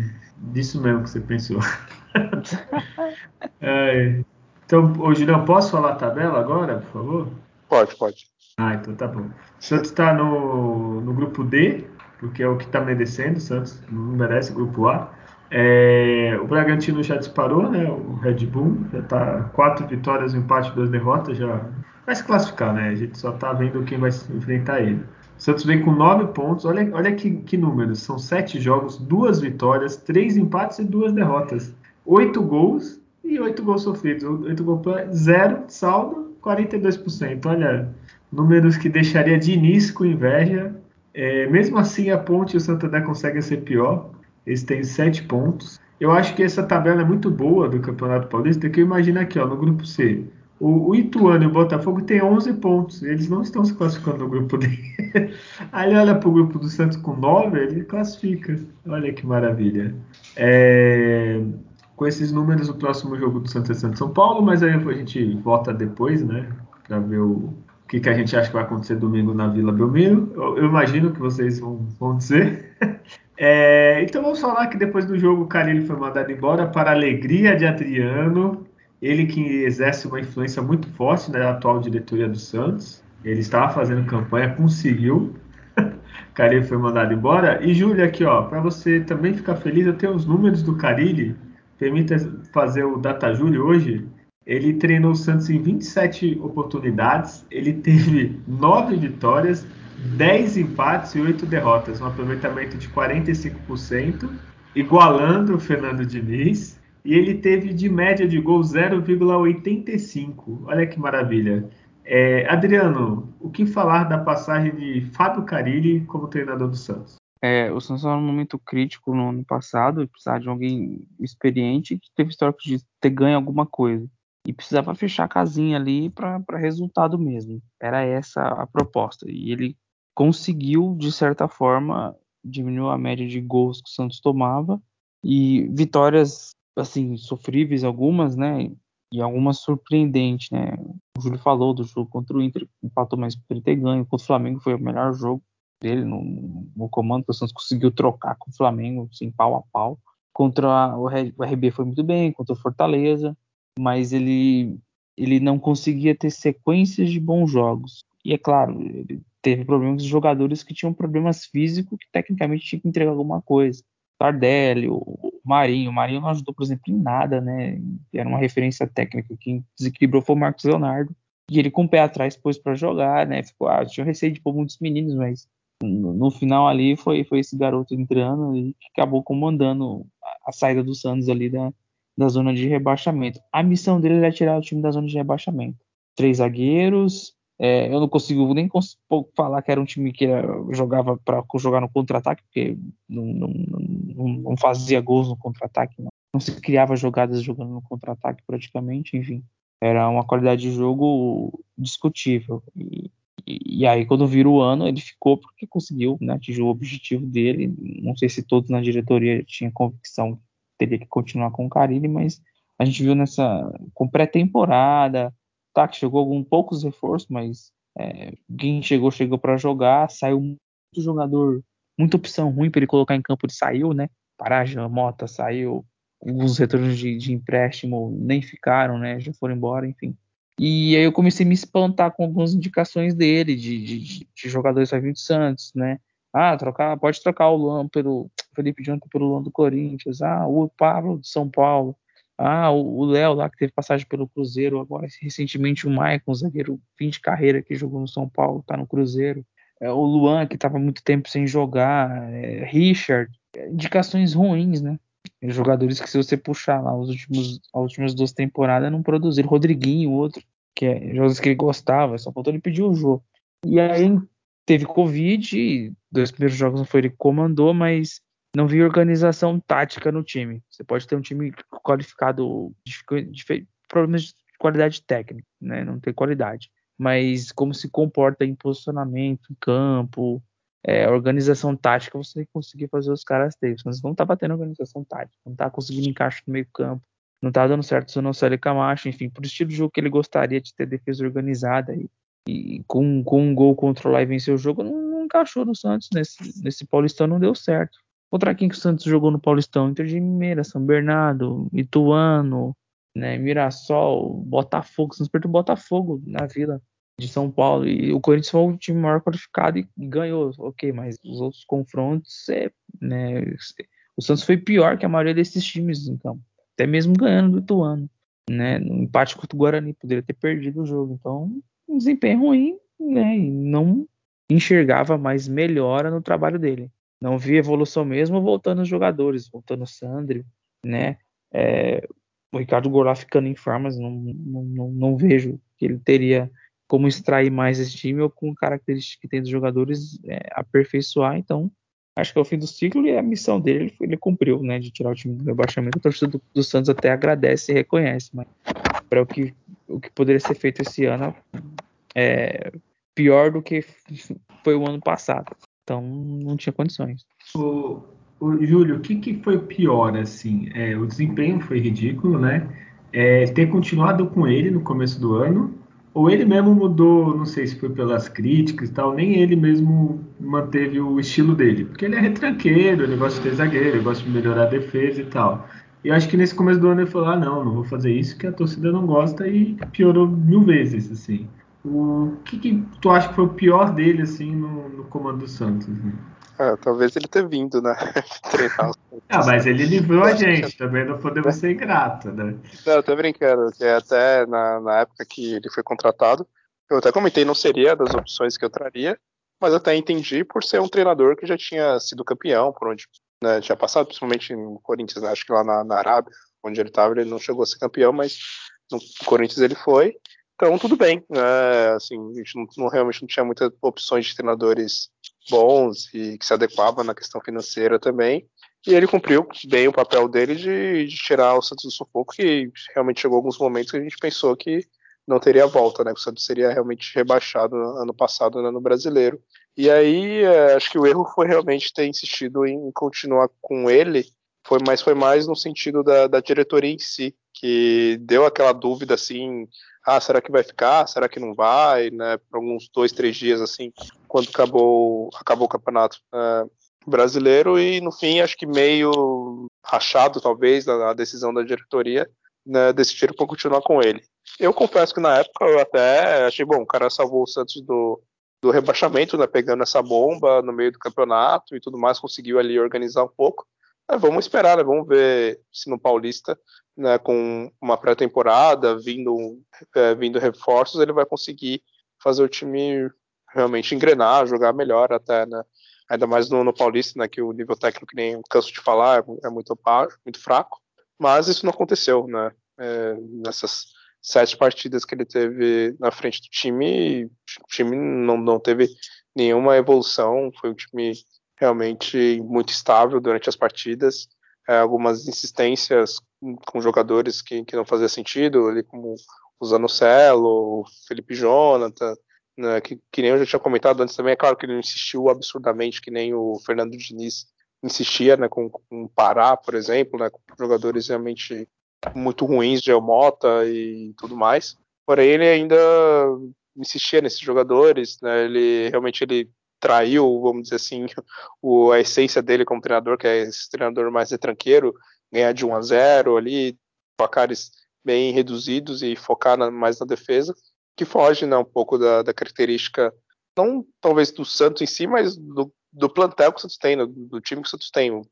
disso mesmo que você pensou. (laughs) (laughs) é, então, ô Julião, posso falar a tabela agora, por favor? Pode, pode. Ah, então tá bom. O Santos está no, no grupo D, porque é o que está merecendo. O Santos não merece o grupo A. É, o Bragantino já disparou, né? O Red Bull já está quatro vitórias, um empate, duas derrotas, já vai se classificar, né? A gente só está vendo quem vai enfrentar ele. O Santos vem com nove pontos. Olha, olha que, que números. São sete jogos, duas vitórias, três empates e duas derrotas. Oito gols e oito gols sofridos. Oito gols zero saldo, 42%. Olha, números que deixaria Diniz com inveja. É, mesmo assim, a Ponte e o Santander conseguem ser pior. Eles têm sete pontos. Eu acho que essa tabela é muito boa do Campeonato Paulista, que eu imagino aqui, ó, no grupo C. O, o Ituano e o Botafogo têm 11 pontos. Eles não estão se classificando no grupo D. (laughs) Aí ele olha para o grupo do Santos com 9, ele classifica. Olha que maravilha. É, com esses números, o próximo jogo do Santos é Santos São Paulo, mas aí a gente volta depois, né? Para ver o, que, que, a gente acha que vai acontecer domingo na Vila Belmiro. Eu, eu imagino que vocês vão, vão dizer. (laughs) É, então vamos falar que depois do jogo o Carilli foi mandado embora para a alegria de Adriano. Ele que exerce uma influência muito forte na atual diretoria do Santos. Ele estava fazendo campanha, conseguiu. (laughs) Carilli foi mandado embora. E Júlia, aqui, ó, para você também ficar feliz, eu tenho os números do Carilli permita fazer o Data Júlio hoje. Ele treinou o Santos em 27 oportunidades, ele teve 9 vitórias, 10 empates e 8 derrotas, um aproveitamento de 45%, igualando o Fernando Diniz, e ele teve de média de gol 0,85. Olha que maravilha. É, Adriano, o que falar da passagem de Fábio Carilli como treinador do Santos? É, o Santos estava num momento crítico no ano passado, precisava de alguém experiente que teve histórico de ter ganho alguma coisa. E precisava fechar a casinha ali para resultado mesmo. Era essa a proposta. E ele conseguiu, de certa forma, diminuir a média de gols que o Santos tomava e vitórias assim sofríveis algumas, né? E algumas surpreendentes, né? O Júlio falou do jogo contra o Inter, empatou mais ele ter ganho. Contra o Flamengo foi o melhor jogo dele no, no comando, o Santos conseguiu trocar com o Flamengo, assim, pau a pau. Contra o, RB foi muito bem, contra o Fortaleza, mas ele ele não conseguia ter sequências de bons jogos. E é claro, ele teve problemas de jogadores que tinham problemas físicos que tecnicamente tinham que entregar alguma coisa. Tardelli, o Marinho. O Marinho não ajudou, por exemplo, em nada, né? Era uma referência técnica. Quem desequilibrou foi o Marcos Leonardo. E ele com o pé atrás pôs para jogar, né? Ficou, ah, tinha receio de pôr muitos meninos, mas no, final ali foi, foi esse garoto entrando e acabou comandando a, saída do Santos ali da, da zona de rebaixamento. A missão dele era tirar o time da zona de rebaixamento. Três zagueiros, é, eu não consigo nem cons falar que era um time que jogava para jogar no contra-ataque, porque não, não, não, não, fazia gols no contra-ataque, não. não se criava jogadas jogando no contra-ataque praticamente, enfim. Era uma qualidade de jogo discutível. E, e, aí, quando vira o ano, ele ficou porque conseguiu né, atingir o objetivo dele. Não sei se todos na diretoria tinham convicção que teria que continuar com o Carilli, mas a gente viu nessa com pré-temporada, tá, que chegou com poucos reforços, mas é, quem chegou, chegou para jogar, saiu muito jogador, muita opção ruim para ele colocar em campo, ele saiu, né? Paraja, Mota saiu, os retornos de, de, empréstimo nem ficaram, né? Já foram embora, enfim. E aí eu comecei a me espantar com algumas indicações dele, de, de, de jogadores da do Santos, né? Ah, trocar, pode trocar o Luan pelo (tsk) Felipe Jonathan pelo Luan do Corinthians. Ah, o Pablo de São Paulo. Ah, o Léo lá que teve passagem pelo Cruzeiro, agora recentemente o Maicon, zagueiro fim de carreira que jogou no São Paulo, tá no Cruzeiro. É, o Luan que estava muito tempo sem jogar, é, Richard, é, indicações ruins, né? Jogadores que se você puxar lá os últimos, as últimas duas temporadas não produziram. Rodriguinho, outro, que é jogadores que ele gostava, só faltou ele pedir o jogo. E aí teve Covid, dois primeiros jogos não foi ele que comandou, mas não vi organização tática no time. Você pode ter um time qualificado problemas de qualidade técnica, né? Não tem qualidade. Mas como se comporta em posicionamento, em campo, é, organização tática, você tem que conseguir fazer os caras terem. Mas não tá batendo organização tática, não tá conseguindo encaixar no meio campo, não tá dando certo o Sonocelli Camacho, enfim, por estilo de jogo que ele gostaria de ter defesa organizada e, e com, com um gol controlar e vencer o jogo, não, não encaixou no Santos nesse, nesse Paulistão, não deu certo. Contra quem que o Santos jogou no Paulistão? Inter de Limeira, São Bernardo, Ituano, né, Mirassol, Botafogo. Santos perdeu Botafogo na Vila de São Paulo. E o Corinthians foi o time maior qualificado e ganhou. Ok, mas os outros confrontos, é, né, o Santos foi pior que a maioria desses times em campo. Até mesmo ganhando do Ituano. Né, no empate contra o Guarani, poderia ter perdido o jogo. Então, um desempenho ruim, né, e não enxergava mais melhora no trabalho dele não vi evolução mesmo voltando os jogadores, voltando o Sandro, né? É, o Ricardo Goulart ficando em formas, não, não, não, não, vejo que ele teria como extrair mais esse time ou com características que tem dos jogadores é, aperfeiçoar. Então, acho que é o fim do ciclo e a missão dele ele, cumpriu, né? De tirar o time do rebaixamento. A torcida do, do Santos até agradece e reconhece, mas para o que, o que poderia ser feito esse ano é pior do que foi o ano passado. Então não tinha condições. O, o Júlio, o que, que foi pior assim? É, o desempenho foi ridículo, né? É, ter continuado com ele no começo do ano, ou ele mesmo mudou, não sei se foi pelas críticas e tal, nem ele mesmo manteve o estilo dele, porque ele é retranqueiro, ele gosta de ter zagueiro, ele gosta de melhorar a defesa e tal. E acho que nesse começo do ano ele falou: ah, não, não vou fazer isso, que a torcida não gosta e piorou mil vezes, assim. O que, que, tu acha que foi o pior dele, assim, no, no comando do Santos? Né? É, talvez ele ter vindo, né? (laughs) Treinar Ah, mas ele livrou a gente, também não podemos ser ingrato, né? Não, eu tô brincando, que até na, na época que ele foi contratado, eu até comentei, não seria das opções que eu traria, mas até entendi por ser um treinador que já tinha sido campeão, por onde né, tinha passado, principalmente no Corinthians, né, acho que lá na, na Arábia, onde ele estava, ele não chegou a ser campeão, mas no Corinthians ele foi. Então, tudo bem. Né? Assim, a gente não, não, realmente não tinha muitas opções de treinadores bons e que se adequavam na questão financeira também. E ele cumpriu bem o papel dele de, de tirar o Santos do sufoco, que realmente chegou alguns momentos que a gente pensou que não teria volta, né? Que o Santos seria realmente rebaixado ano passado né, no brasileiro. E aí, é, acho que o erro foi realmente ter insistido em continuar com ele, foi, mas foi mais no sentido da, da diretoria em si, que deu aquela dúvida assim, ah, será que vai ficar? Será que não vai? Né, por alguns dois, três dias assim, quando acabou, acabou o campeonato é, brasileiro e no fim acho que meio rachado talvez a decisão da diretoria, né, decidiram por continuar com ele. Eu confesso que na época eu até achei bom, o cara salvou o Santos do, do rebaixamento, né, pegando essa bomba no meio do campeonato e tudo mais, conseguiu ali organizar um pouco. É, vamos esperar, né, vamos ver se no Paulista, né, com uma pré-temporada, vindo, é, vindo reforços, ele vai conseguir fazer o time realmente engrenar, jogar melhor até, né, ainda mais no, no Paulista, né, que o nível técnico, nem canso de falar, é, é muito, muito fraco, mas isso não aconteceu, né, é, nessas sete partidas que ele teve na frente do time, o time não, não teve nenhuma evolução, foi um time realmente muito estável durante as partidas, é, algumas insistências com jogadores que, que não fazia sentido, ali como o Zanocelo, o Felipe Jonathan, né, que, que nem eu já tinha comentado antes também, é claro que ele insistiu absurdamente, que nem o Fernando Diniz insistia, né, com, com Pará, por exemplo, né, com jogadores realmente muito ruins de Elmota e tudo mais. Porém, ele ainda insistia nesses jogadores, né? Ele realmente ele traiu, vamos dizer assim, (laughs) o, a essência dele como treinador, que é esse treinador mais retranqueiro, ganhar de 1 a 0 ali, placares bem reduzidos e focar na, mais na defesa, que foge né, um pouco da, da, característica, não talvez do Santos em si, mas do, do plantel que o Santos tem, do, do time que o Santos tem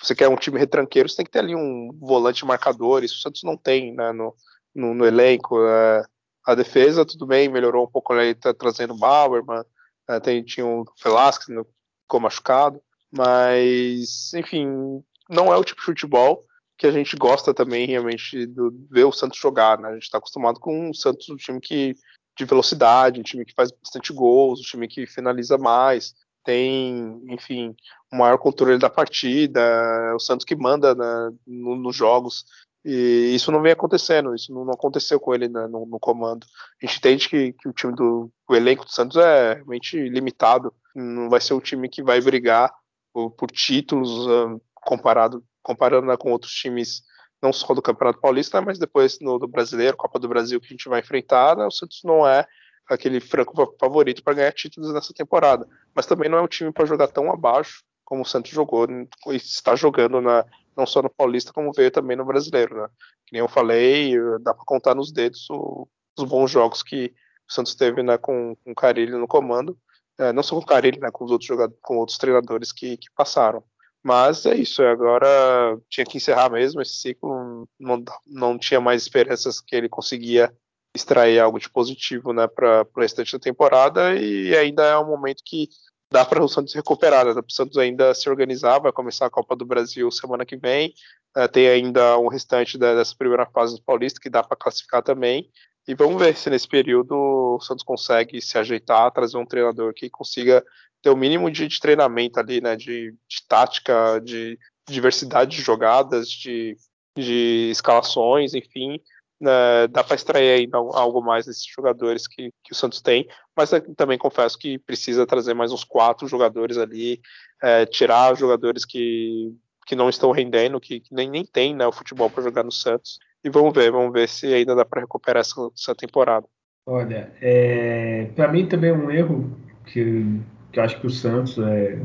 você quer um time retranqueiro, você tem que ter ali um volante marcador, isso o Santos não tem né, no, no, no, elenco. É, a defesa, tudo bem, melhorou um pouco, ele tá trazendo o Bauerman, é, tem, tinha o Velasquez, né, ficou machucado, mas, enfim, não é o tipo de futebol que a gente gosta também realmente de ver o Santos jogar, né? A gente está acostumado com o Santos, um time que de velocidade, um time que faz bastante gols, um time que finaliza mais, tem, enfim, o maior controle da partida, é o Santos que manda né, no, nos jogos. E isso não vem acontecendo, isso não, aconteceu com ele né, no, no, comando. A gente entende que, que o time do o elenco do Santos é realmente limitado, não vai ser o time que vai brigar por, por títulos uh, comparado comparando né, com outros times, não só do Campeonato Paulista, mas depois no, do Brasileiro, Copa do Brasil que a gente vai enfrentar, né, o Santos não é aquele franco favorito para ganhar títulos nessa temporada. Mas também não é um time para jogar tão abaixo como o Santos jogou e está jogando na, não só no Paulista, como veio também no Brasileiro. Né? Que nem eu falei, dá para contar nos dedos o, os bons jogos que o Santos teve né, com, com o Carilli no comando. É, não só com o Carilli, né, com os outros jogadores, com outros treinadores que, que passaram. Mas é isso, agora tinha que encerrar mesmo esse ciclo, não, não tinha mais esperanças que ele conseguia extrair algo de positivo né, para o restante da temporada e ainda é um momento que dá para o Santos recuperar, né? o Santos ainda se organizar, vai começar a Copa do Brasil semana que vem, uh, tem ainda um restante da, dessa primeira fase do Paulista que dá para classificar também, e vamos ver se nesse período o Santos consegue se ajeitar, trazer um treinador que consiga ter o mínimo de, de treinamento ali, né, de, de tática, de diversidade de jogadas, de, de escalações, enfim, né, dá para extrair ainda algo mais desses jogadores que, que o Santos tem, mas também confesso que precisa trazer mais uns quatro jogadores ali, é, tirar jogadores que, que não estão rendendo, que, que nem, nem tem né, o futebol para jogar no Santos. E vamos ver, vamos ver se ainda dá para recuperar essa, essa, temporada. Olha, é, para mim também é um erro que, que eu acho que o Santos é,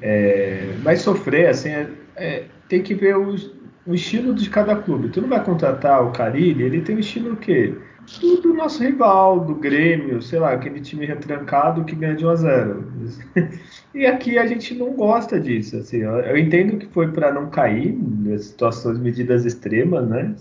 é, vai sofrer, assim, é, é tem que ver os, o estilo de cada clube. Tu não vai contratar o Carilli, ele tem o estilo o quê? Do, nosso rival, do Grêmio, sei lá, aquele time retrancado que ganha de 1 a 0. (laughs) e aqui a gente não gosta disso. Assim, eu entendo que foi para não cair nas situações, medidas extremas, né?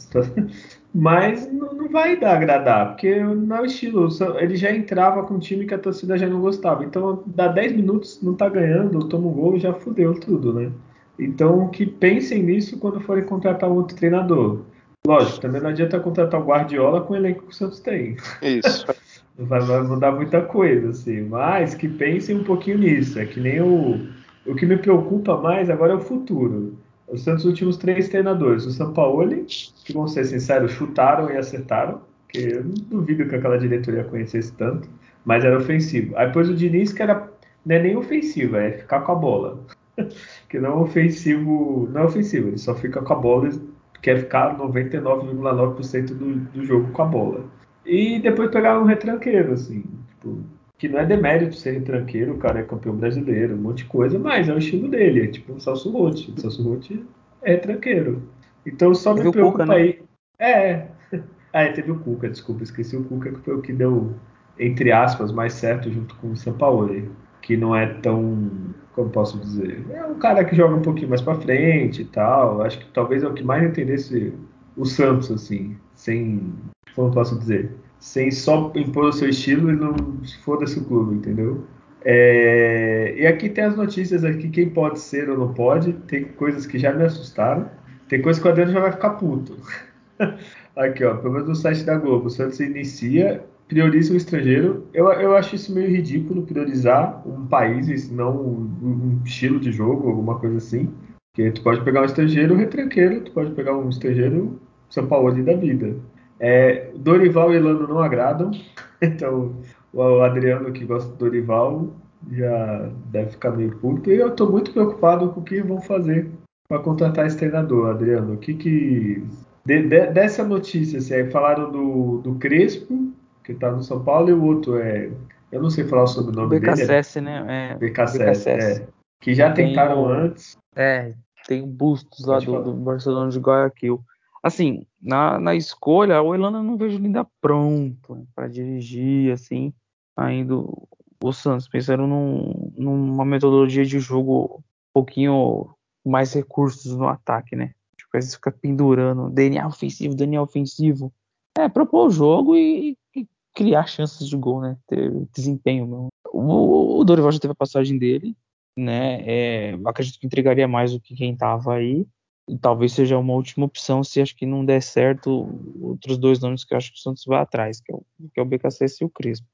Mas não, não vai dar agradar, porque não é o estilo. Ele já entrava com um time que a torcida já não gostava. Então, dá 10 minutos, não tá ganhando, toma um gol, já fudeu tudo, né? Então, que pensem nisso quando forem contratar outro treinador. Lógico, também não adianta contratar o Guardiola com o elenco que o Santos tem. Isso. (laughs) vai, vai mudar muita coisa, assim. Mas que pensem um pouquinho nisso. É que nem o. O que me preocupa mais agora é o futuro. Os Santos últimos três treinadores. O São Paulo, que vão ser sinceros, chutaram e acertaram. Que eu não duvido que aquela diretoria conhecesse tanto. Mas era ofensivo. Aí depois o Diniz, que era. Não é nem ofensivo, é ficar com a bola. (laughs) que não é ofensivo, não é ofensivo, ele só fica com a bola, quer ficar 99,9% do, do jogo com a bola. E depois pegar um retranqueiro, assim, tipo, que não é demérito ser retranqueiro, o cara é campeão brasileiro, um monte de coisa, mas é o estilo dele, é tipo o Celso Rotti. O Celso Rotti é retranqueiro. Então só me preocupa Cuca, né? aí. É. Ah, (laughs) teve o Cuca, desculpa, esqueci o Cuca, que foi o que deu, entre aspas, mais certo junto com o Sampaoli, que não é tão, como posso dizer, é um cara que joga um pouquinho mais para frente e tal. Acho que talvez é o que mais entendesse o Santos, assim, sem, como posso dizer, sem só impor o seu estilo e não foda-se o clube, entendeu? É, e aqui tem as notícias aqui, quem pode ser ou não pode. Tem coisas que já me assustaram. Tem coisas que o Adriano já vai ficar puto. (laughs) aqui, ó, pelo menos no site da Globo, o Santos inicia, prioriza o estrangeiro. Eu, eu acho isso meio ridículo, priorizar um país, não um, um estilo de jogo, alguma coisa assim. Porque tu pode pegar um estrangeiro retranqueiro, tu pode pegar um estrangeiro São Paulo da vida. É, Dorival e Elano não agradam, (laughs) então o Adriano que gosta do Dorival já deve ficar meio puto. E eu estou muito preocupado com o que vão fazer para contratar esse treinador, Adriano. O que que. De, de, dessa notícia, assim, falaram do, do Crespo, que está no São Paulo, e o outro é. Eu não sei falar o sobrenome BKSS, dele. né? É, BKSS, é. Que já tentaram antes. É, tem bustos lá do, do, Barcelona de Guayaquil. Assim, na, na escolha, o Elano eu não vejo ainda pronto para dirigir, assim ainda o Santos, pensando num, numa metodologia de jogo um pouquinho mais recursos no ataque, né? Tipo, às vezes fica pendurando DNA ofensivo, DNA ofensivo. É, propor o jogo e, e criar chances de gol, né? Ter desempenho mesmo. O, o Dorival já teve a passagem dele, né? É, acredito que entregaria mais do que quem tava aí. Talvez seja uma última opção se acho que não der certo outros dois nomes que eu acho que o Santos vai atrás, que é o, que é o BKC e o Crespo.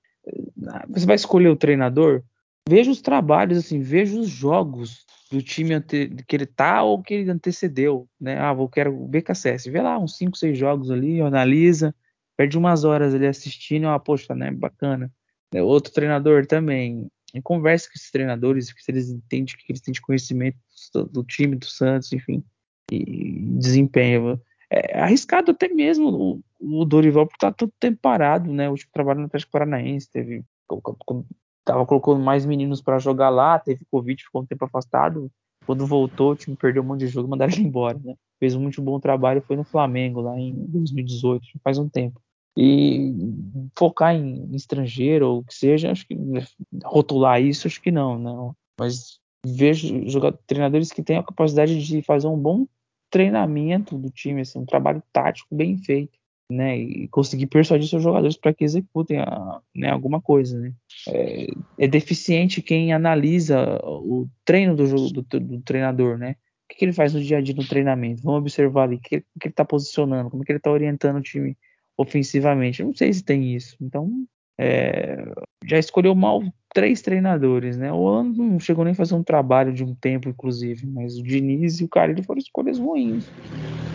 Você vai escolher o treinador, veja os trabalhos, assim, veja os jogos do time que ele tá ou que ele antecedeu, né? Ah, vou quero o BKSS, vê lá uns 5, 6 jogos ali, analisa, perde umas horas ali assistindo, ah, poxa, né, bacana. É, outro treinador também, e converse com esses treinadores, se eles entendem que eles têm de conhecimento do, do time do Santos, enfim, e desempenho é arriscado até mesmo o, o Dorival por estar todo tempo parado, né? O último trabalho no Atlético Paranaense teve tava colocando mais meninos para jogar lá, teve Covid, ficou um tempo afastado. Quando voltou, o time perdeu um monte de jogo, (laughs) mandaram ele embora, né? Fez um muito bom trabalho, foi no Flamengo lá em 2018, faz um tempo. E focar em, estrangeiro ou o que seja, acho que rotular isso, acho que não, não. Mas vejo jogadores, treinadores que têm a capacidade de fazer um bom treinamento do time, assim, um trabalho tático bem feito, né? E conseguir persuadir seus jogadores para que executem a, né, alguma coisa, né? É, é, deficiente quem analisa o treino do, jogo, do, do treinador, né? O que, que, ele faz no dia a dia no treinamento? Vamos observar ali o que, que ele está posicionando, como que ele está orientando o time ofensivamente. Eu não sei se tem isso. Então, é, já escolheu mal três treinadores, né? O Holanda não chegou nem a fazer um trabalho de um tempo, inclusive, mas o Diniz e o Carille foram escolhas ruins,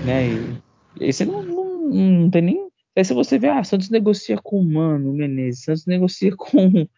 né? E, e aí você não, não, não, tem nem. Aí se você vê, ah, Santos negocia com o Mano, o Menezes, Santos negocia (laughs) com.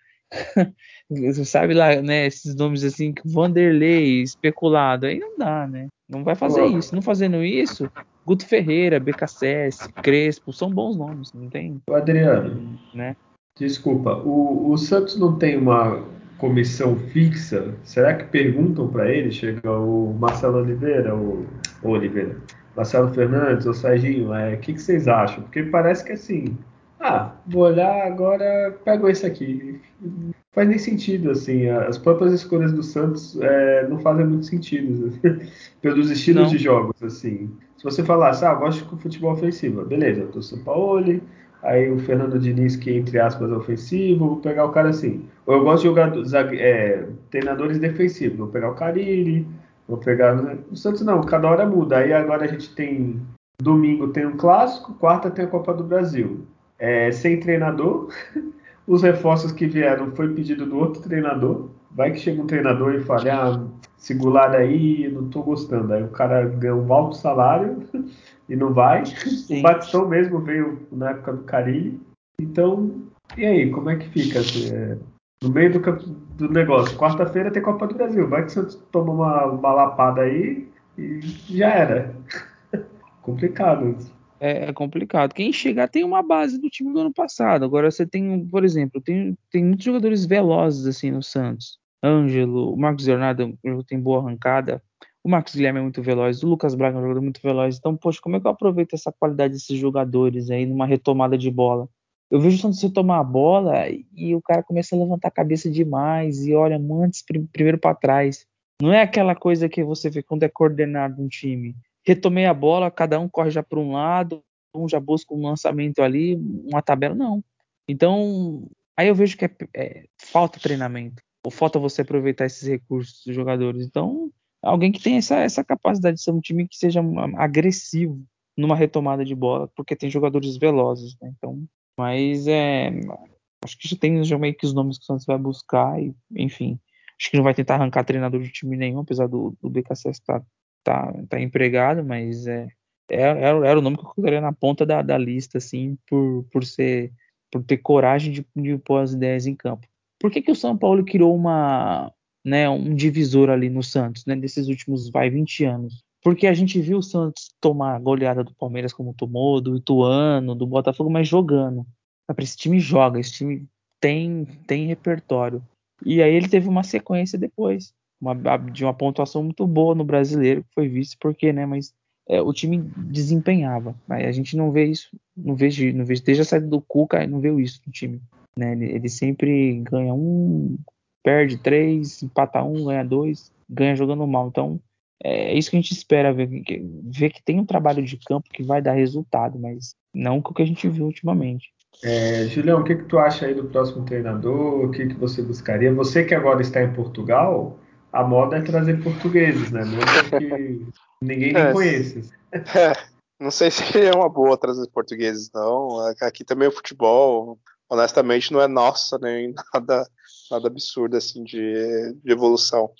você sabe lá, né? Esses nomes assim, Vanderlei, especulado, aí não dá, né? Não vai fazer isso. Não fazendo isso, Guto Ferreira, BKSS, Crespo, são bons nomes, não tem? O Adriano, né? Desculpa, o, o Santos não tem uma comissão fixa? Será que perguntam para ele? Chega o Marcelo Oliveira, o, o Oliveira, Marcelo Fernandes, o Serginho, é, o que, que vocês acham? Porque parece que assim, ah, vou olhar agora, pego esse aqui. Não faz nem sentido, assim, as próprias escolhas do Santos é, não fazem muito sentido, (laughs) pelos estilos não. de jogos, assim. Se você falasse, ah, gosto de futebol ofensivo, beleza, eu tô São Paulo, aí o Fernando Diniz, que entre aspas é ofensivo, vou pegar o cara assim. Ou eu gosto de jogar é, treinadores defensivos, vou pegar o Carilli, vou pegar. O Santos não, cada hora muda. Aí agora a gente tem. Domingo tem um clássico, quarta tem a Copa do Brasil. É, sem treinador, (laughs) os reforços que vieram foi pedido do outro treinador. Vai que chega um treinador e fala, ah, segurar aí, não tô gostando. Aí o cara ganha um alto salário (laughs) e não vai. Sim. O Batistão mesmo veio na época do Carilli. Então, e aí, como é que fica? É, no meio do, do negócio, quarta-feira tem Copa do Brasil. Vai que você toma uma, uma lapada aí e já era. (laughs) complicado. É, é, complicado. Quem chegar tem uma base do time do ano passado. Agora você tem, por exemplo, tem, tem muitos jogadores velozes assim no Santos. Ângelo, o Marcos Leonardo tem boa arrancada. o Marcos Guilherme é muito veloz, o Lucas Braga é um jogador muito veloz. Então, poxa, como é que eu aproveito essa qualidade desses jogadores aí numa retomada de bola? Eu vejo o Santos retomar a bola e o cara começa a levantar a cabeça demais e olha antes primeiro para trás. Não é aquela coisa que você vê quando é coordenado um time. Retomei a bola, cada um corre já para um lado, um já busca um lançamento ali, uma tabela, não. Então, aí eu vejo que é, é, falta treinamento, ou falta você aproveitar esses recursos dos jogadores. Então, alguém que tem essa, essa capacidade de ser um time que seja agressivo numa retomada de bola, porque tem jogadores velozes, né? Então, mas é, acho que já tem já meio que os nomes que o Santos vai buscar e, enfim, acho que não vai tentar arrancar treinador de time nenhum, apesar do, do estar tá, tá, tá empregado, mas é, era, era, o nome que eu colocaria na ponta da, da lista, assim, por, por ser por ter coragem de, de pôr as ideias em campo. Por que, que o São Paulo criou uma, né, um divisor ali no Santos, né, desses últimos vai 20 anos? Porque a gente viu o Santos tomar a goleada do Palmeiras como tomou, do Ituano, do Botafogo, mas jogando. Esse time joga, esse time tem, tem repertório. E aí ele teve uma sequência depois, uma, de uma pontuação muito boa no brasileiro, que foi visto porque, né, mas é, o time desempenhava. Mas a gente não vê isso, não vejo, não vejo desde a saída do Cuca, não vê isso no time. Né? Ele, ele, sempre ganha um, perde três, empata um, ganha dois, ganha jogando mal. Então é isso que a gente espera ver, ver que tem um trabalho de campo que vai dar resultado, mas não com o que a gente viu ultimamente. É, Julião, o que, que tu acha aí do próximo treinador? O que, que você buscaria? Você que agora está em Portugal, a moda é trazer portugueses, né? Mesmo que ninguém nem é, conheça. É, não sei se é uma boa trazer portugueses, não. Aqui também o futebol, honestamente, não é nossa, nem (laughs) nada, nada absurdo assim de, de evolução.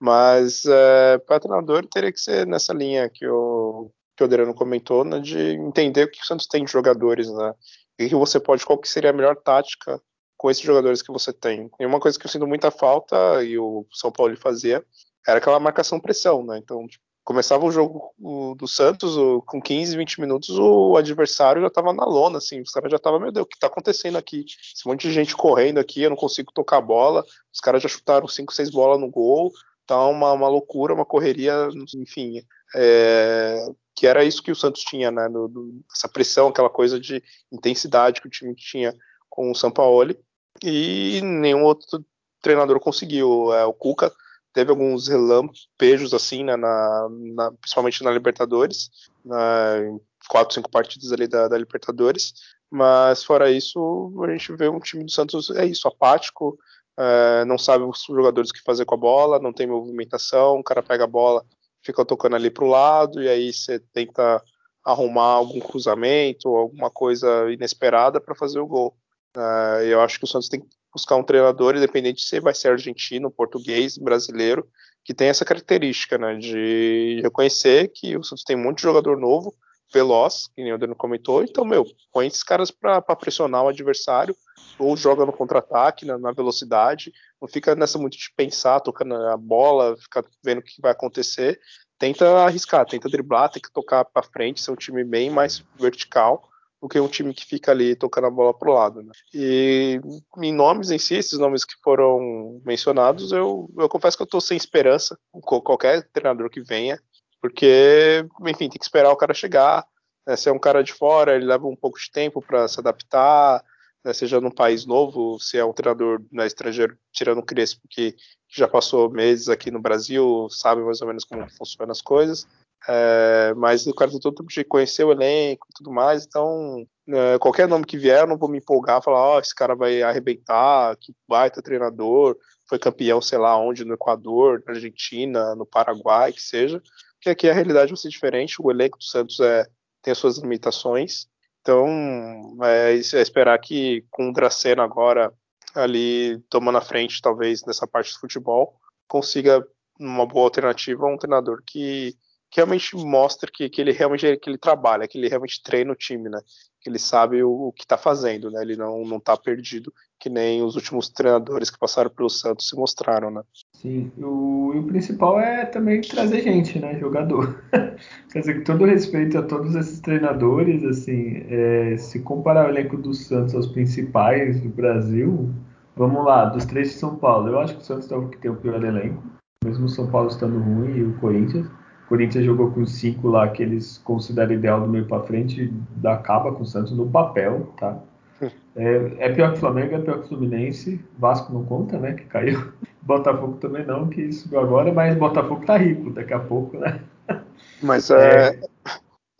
Mas é, para treinador teria que ser nessa linha que o, que o Adriano comentou, né, de entender o que o Santos tem de jogadores, né? E que você pode, qual que seria a melhor tática com esses jogadores que você tem. E uma coisa que eu sinto muita falta, e o São Paulo fazia, era aquela marcação-pressão, né? Então, tipo, começava o jogo do Santos, com 15, 20 minutos, o adversário já tava na lona, assim, os caras já estavam, meu Deus, o que tá acontecendo aqui? Esse monte de gente correndo aqui, eu não consigo tocar a bola, os caras já chutaram 5, 6 bolas no gol, tá uma, uma loucura, uma correria, enfim, é, que era isso que o Santos tinha, né, do, essa pressão, aquela coisa de intensidade que o time tinha com o Sampaoli, e nenhum outro treinador conseguiu. É, o Cuca teve alguns relampejos assim, né, na, na, principalmente na Libertadores, na, em quatro, cinco partidas ali da, da, Libertadores, mas fora isso, a gente vê um time do Santos, é isso, apático, é, não sabe os jogadores o que fazer com a bola, não tem movimentação, o cara pega a bola, fica tocando ali para o lado, e aí você tenta arrumar algum cruzamento, alguma coisa inesperada para fazer o gol. Uh, eu acho que o Santos tem que buscar um treinador, independente se vai ser argentino, português, brasileiro, que tem essa característica, né, de reconhecer que o Santos tem muito jogador novo, veloz, que nem o Dano comentou, então, meu, põe esses caras para pressionar o adversário, ou joga no contra-ataque, na, na, velocidade, não fica nessa muito de pensar, tocando a bola, ficar vendo o que vai acontecer, tenta arriscar, tenta driblar, tenta tocar para frente, ser um time bem mais vertical, do que um time que fica ali tocando a bola pro lado. Né? E em nomes em si, esses nomes que foram mencionados, eu, eu confesso que eu tô sem esperança com qualquer treinador que venha, porque, enfim, tem que esperar o cara chegar. Né? Se é um cara de fora, ele leva um pouco de tempo para se adaptar, né? seja num país novo, se é um treinador né, estrangeiro, tirando o Crespo, que já passou meses aqui no Brasil, sabe mais ou menos como funcionam as coisas. É, mas o cara todo tipo de conhecer o elenco e tudo mais, então é, qualquer nome que vier, eu não vou me empolgar, falar, ó, oh, esse cara vai arrebentar, que baita treinador, foi campeão, sei lá onde, no Equador, na Argentina, no Paraguai, que seja, porque aqui a realidade vai ser diferente, o elenco do Santos é, tem as suas limitações, então é, é esperar que com o Dracena agora ali tomando a frente, talvez, nessa parte do futebol, consiga uma boa alternativa a um treinador que que realmente mostra que, que ele realmente que ele trabalha, que ele realmente treina o time, né? Que ele sabe o, o que está fazendo, né? Ele não não está perdido, que nem os últimos treinadores que passaram pelo Santos se mostraram, né? Sim, o, o principal é também trazer gente, né? Jogador. (laughs) Quer dizer, com todo respeito a todos esses treinadores, assim, é, se comparar o elenco do Santos aos principais do Brasil, vamos lá, dos três de São Paulo, eu acho que o Santos é o que tem o pior elenco mesmo o São Paulo estando ruim e o Corinthians. Corinthians jogou com cinco lá que eles consideram ideal do meio para frente, da acaba com o Santos no papel, tá? (laughs) É, é, pior que o Flamengo, é pior que o Fluminense. Vasco não conta, né? Que caiu. (laughs) Botafogo também não, que subiu agora, mas Botafogo tá rico daqui a pouco, né? (laughs) Mas é, é,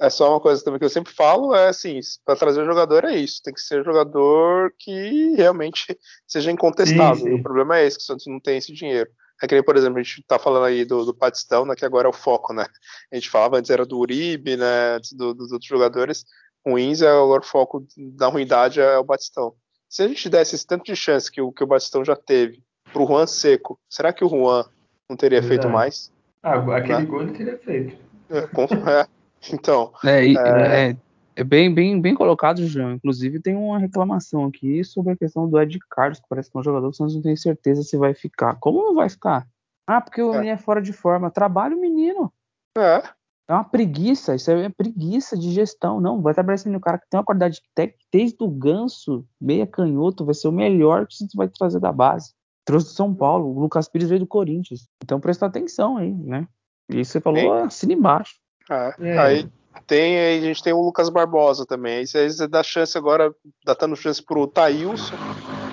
é só uma coisa também que eu sempre falo, é assim, para trazer jogador é isso, tem que ser jogador que realmente seja incontestável. Sim, sim. O problema é esse, que o Santos não tem esse dinheiro. É que nem, por exemplo, a gente tá falando aí do, do Patistão, né, que agora é o foco, né? A gente falava antes era do Uribe, né, antes do, dos outros jogadores ruins, é agora o foco da ruindade é o Batistão. Se a gente desse esse tanto de chance que o, que o Batistão já teve pro Juan Seco, será que o Juan não teria Verdade. feito mais? Ah, aquele né? gol ele teria feito. É, com, é. Então. É, é, é, bem, bem, bem colocado, João. Inclusive, tem uma reclamação aqui sobre a questão do Ed Carlos, que parece que é um jogador que você não tem certeza se vai ficar. Como não vai ficar? Ah, porque o é. menino é fora de forma. Trabalha o menino. É. É uma preguiça, isso é preguiça de gestão. Não, vai trabalhar esse menino, cara que tem uma qualidade técnica, desde o ganso, meia canhoto, vai ser o melhor que você vai trazer da base. Trouxe do São Paulo, o Lucas Pires veio do Corinthians. Então presta atenção aí, né? E você falou, assina embaixo. Ah, é. Aí tem, a gente tem o Lucas Barbosa também. Aí você dá chance agora, dando chance pro Thailson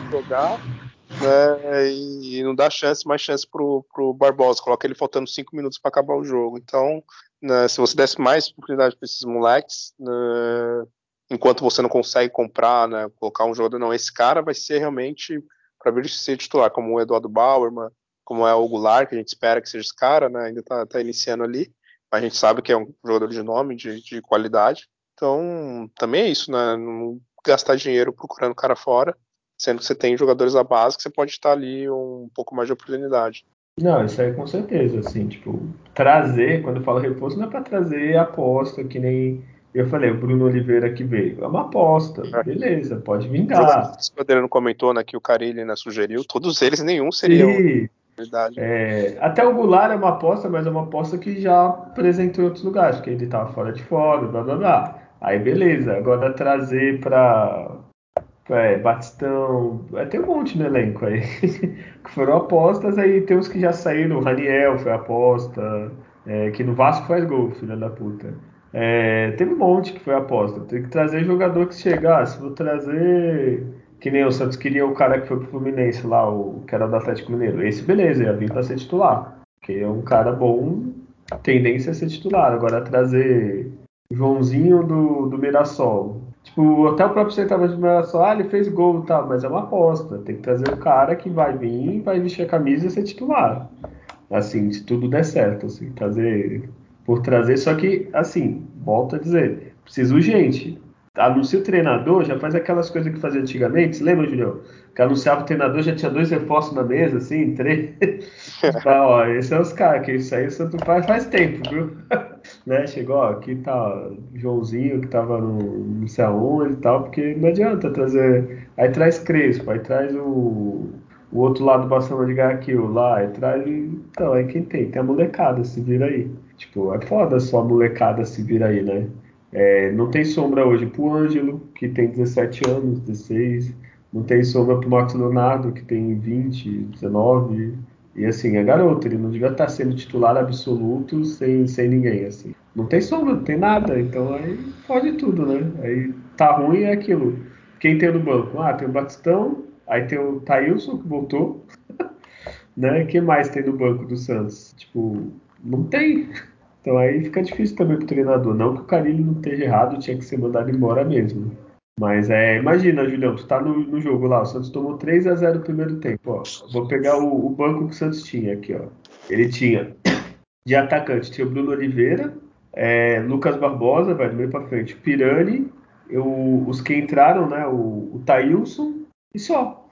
jogar, né? E não dá chance, mais chance pro, pro Barbosa. Coloca ele faltando cinco minutos para acabar o jogo. Então, né, se você desse mais oportunidade para esses moleques, né, enquanto você não consegue comprar, né, colocar um jogador, não, esse cara vai ser realmente para vir ser titular, como o Eduardo Bauerman, como é o Goulart, que a gente espera que seja esse cara, né, ainda está tá iniciando ali, a gente sabe que é um jogador de nome, de, de qualidade. Então, também é isso, né, não gastar dinheiro procurando cara fora, sendo que você tem jogadores da base que você pode estar ali um pouco mais de oportunidade. Não, isso aí com certeza, assim, tipo, trazer, quando eu falo reforço, não é para trazer aposta, que nem eu falei, o Bruno Oliveira que veio. É uma aposta, é. beleza, pode vingar. O Adriano comentou, né, que o Carilli né, sugeriu, todos eles, nenhum seria verdade. É, até o Goulart é uma aposta, mas é uma aposta que já apresentou em outros lugares, porque ele tava fora de fora, blá blá blá. Aí beleza, agora trazer para é, Batistão, é, tem um monte no elenco aí (laughs) que foram apostas, aí tem uns que já saíram, o Raniel foi aposta, é, que no Vasco faz gol, filha da puta. É, teve um monte que foi aposta. Tem que trazer jogador que chegasse. Vou trazer. Que nem o Santos queria o cara que foi pro Fluminense lá, o que era do Atlético Mineiro. Esse, beleza, ia vir pra ser titular. Porque é um cara bom, tendência a ser titular. Agora trazer Joãozinho do, do Mirassol. Tipo, até o próprio centroavante do Mirassol, ah, ele fez gol e tal, mas é uma aposta. Tem que trazer o cara que vai vir, vai vestir a camisa e ser titular. Assim, se tudo der certo, assim, trazer por trazer, só que, assim, volto a dizer, precisa urgente. Anuncia o treinador, já faz aquelas coisas que fazia antigamente, lembra, Julião? Que anunciava o treinador, já tinha dois reforços na mesa, assim, três. (laughs) tá, ó, esses são os caras, que isso aí Santo faz faz tempo, viu? (laughs) né? Chegou, ó, aqui tá Joãozinho, que tava no não sei aonde e tal, porque não adianta trazer. Aí traz Crespo, aí traz o, o outro lado do Barcelona de Garquil lá, aí traz. Então, aí quem tem? Tem a molecada, se vira aí. Tipo, é foda só a molecada se vir aí, né? É, não tem sombra hoje pro Ângelo, que tem 17 anos, 16. Não tem sombra pro Marcos Leonardo, que tem 20, 19. E assim, é garoto, ele não devia estar sendo titular absoluto sem, sem ninguém, assim. Não tem sombra, não tem nada, então aí pode tudo, né? Aí tá ruim é aquilo. Quem tem no banco? Ah, tem o Batistão, aí tem o Thailson, que voltou, (laughs) né? Quem mais tem no banco do Santos? Tipo, não tem. Então aí fica difícil também pro treinador. Não que o Carilli não esteja errado, tinha que ser mandado embora mesmo. Mas é, imagina, Julião, tu tá no, no jogo lá, o Santos tomou 3 a 0 no primeiro tempo, ó. Vou pegar o, o, banco que o Santos tinha aqui, ó. Ele tinha de atacante, tinha o Bruno Oliveira, é, Lucas Barbosa, vai do meio pra frente, Pirani, eu, os que entraram, né, o, o Thailson, e só.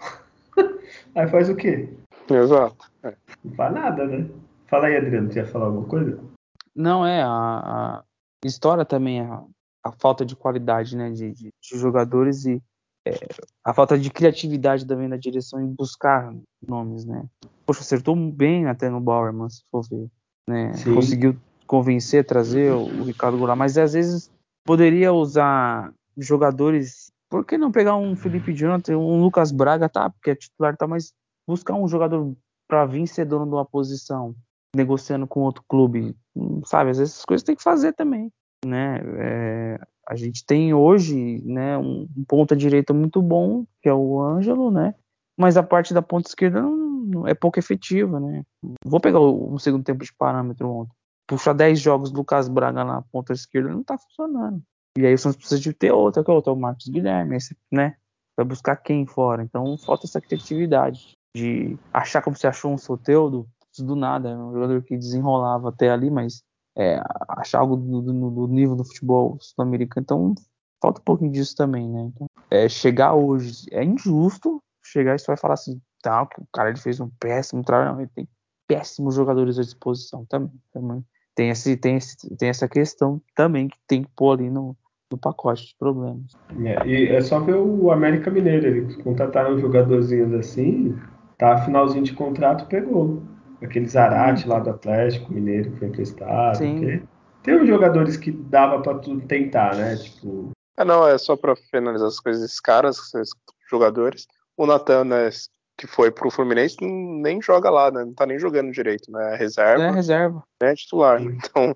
(laughs) aí faz o quê? Exato. É. Não faz nada, né? Fala aí, Adriano, tu ia falar alguma coisa? Não, é, a, a história também, a, a, falta de qualidade né, de, de, de jogadores e é, a falta de criatividade também na direção em buscar nomes, né? Poxa, acertou bem até no Bauerman, se for ver. Né? Conseguiu convencer, trazer o, o Ricardo Goulart, mas às vezes poderia usar jogadores. Por que não pegar um Felipe Jonathan, um Lucas Braga, tá? Porque é titular, tá? Mas buscar um jogador para vir ser dono de uma posição, negociando com outro clube, sabe? Às vezes essas coisas tem que fazer também, né? É, a gente tem hoje, né, um, um ponta direita muito bom, que é o Ângelo, né? Mas a parte da ponta esquerda não, não é pouco efetiva, né? Vou pegar um segundo tempo de parâmetro ontem. Puxar 10 jogos do Lucas Braga na ponta esquerda não tá funcionando. E aí o Santos precisa de ter outra, que é outra, o Marcos Guilherme, esse, né? Vai buscar quem fora. Então falta essa criatividade de achar como você achou um Soteudo do nada, um jogador que desenrolava até ali, mas é, achar algo do, do, do, nível do futebol sul-americano. Então falta um pouquinho disso também, né? Então, é, chegar hoje é injusto. Chegar e você vai falar assim, tá, o cara ele fez um péssimo trabalho, não, ele tem péssimos jogadores à disposição também. também. Tem, esse, tem, esse, tem essa questão também que tem que pôr ali no, no pacote de problemas. É, e é só ver o América Mineiro, eles contrataram jogadorzinhos assim, tá finalzinho de contrato, pegou. Aquele Zarate lá do Atlético Mineiro que foi emprestado. Sim. Tem uns jogadores que dava para tu tentar, né? Tipo. Ah, não, é só para finalizar as coisas, esses caras, esses jogadores. O Natan, né, que foi pro Fluminense, nem joga lá, né? Não tá nem jogando direito, né? É reserva. É reserva. É titular. Então.